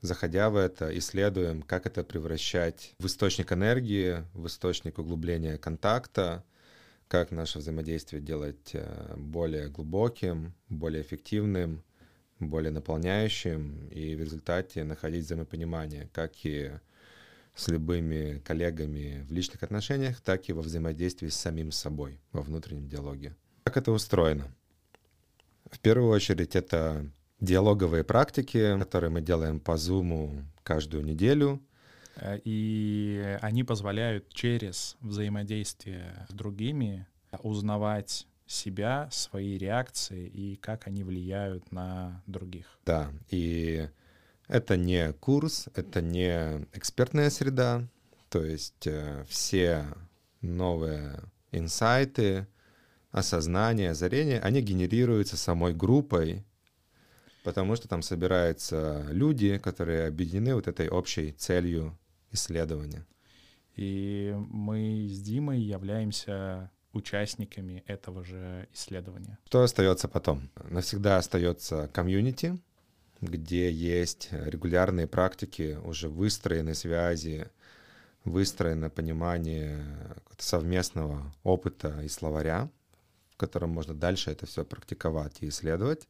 заходя в это, исследуем, как это превращать в источник энергии, в источник углубления контакта, как наше взаимодействие делать э, более глубоким, более эффективным, более наполняющим, и в результате находить взаимопонимание, как и с любыми коллегами в личных отношениях, так и во взаимодействии с самим собой, во внутреннем диалоге. Как это устроено? В первую очередь это диалоговые практики, которые мы делаем по Zoom каждую неделю. Э, и они позволяют через взаимодействие с другими узнавать себя, свои реакции и как они влияют на других. Да, и это не курс, это не экспертная среда, то есть э, все новые инсайты, осознания, озарения, они генерируются самой группой, потому что там собираются люди, которые объединены вот этой общей целью исследования. И мы с Димой являемся участниками этого же исследования. Что остается потом? Навсегда остается комьюнити, где есть регулярные практики, уже выстроены связи, выстроено понимание совместного опыта и словаря, в котором можно дальше это все практиковать и исследовать.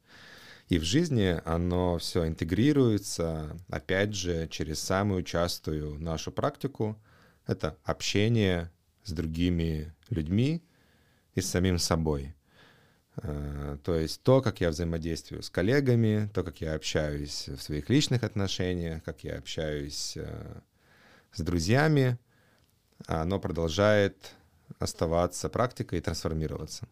И в жизни оно все интегрируется, опять же, через самую частую нашу практику. Это общение с другими людьми и с самим собой. Э, то есть то, как я взаимодействую с коллегами, то, как я общаюсь в своих личных отношениях, как я общаюсь э, с друзьями, оно продолжает оставаться практикой и трансформироваться.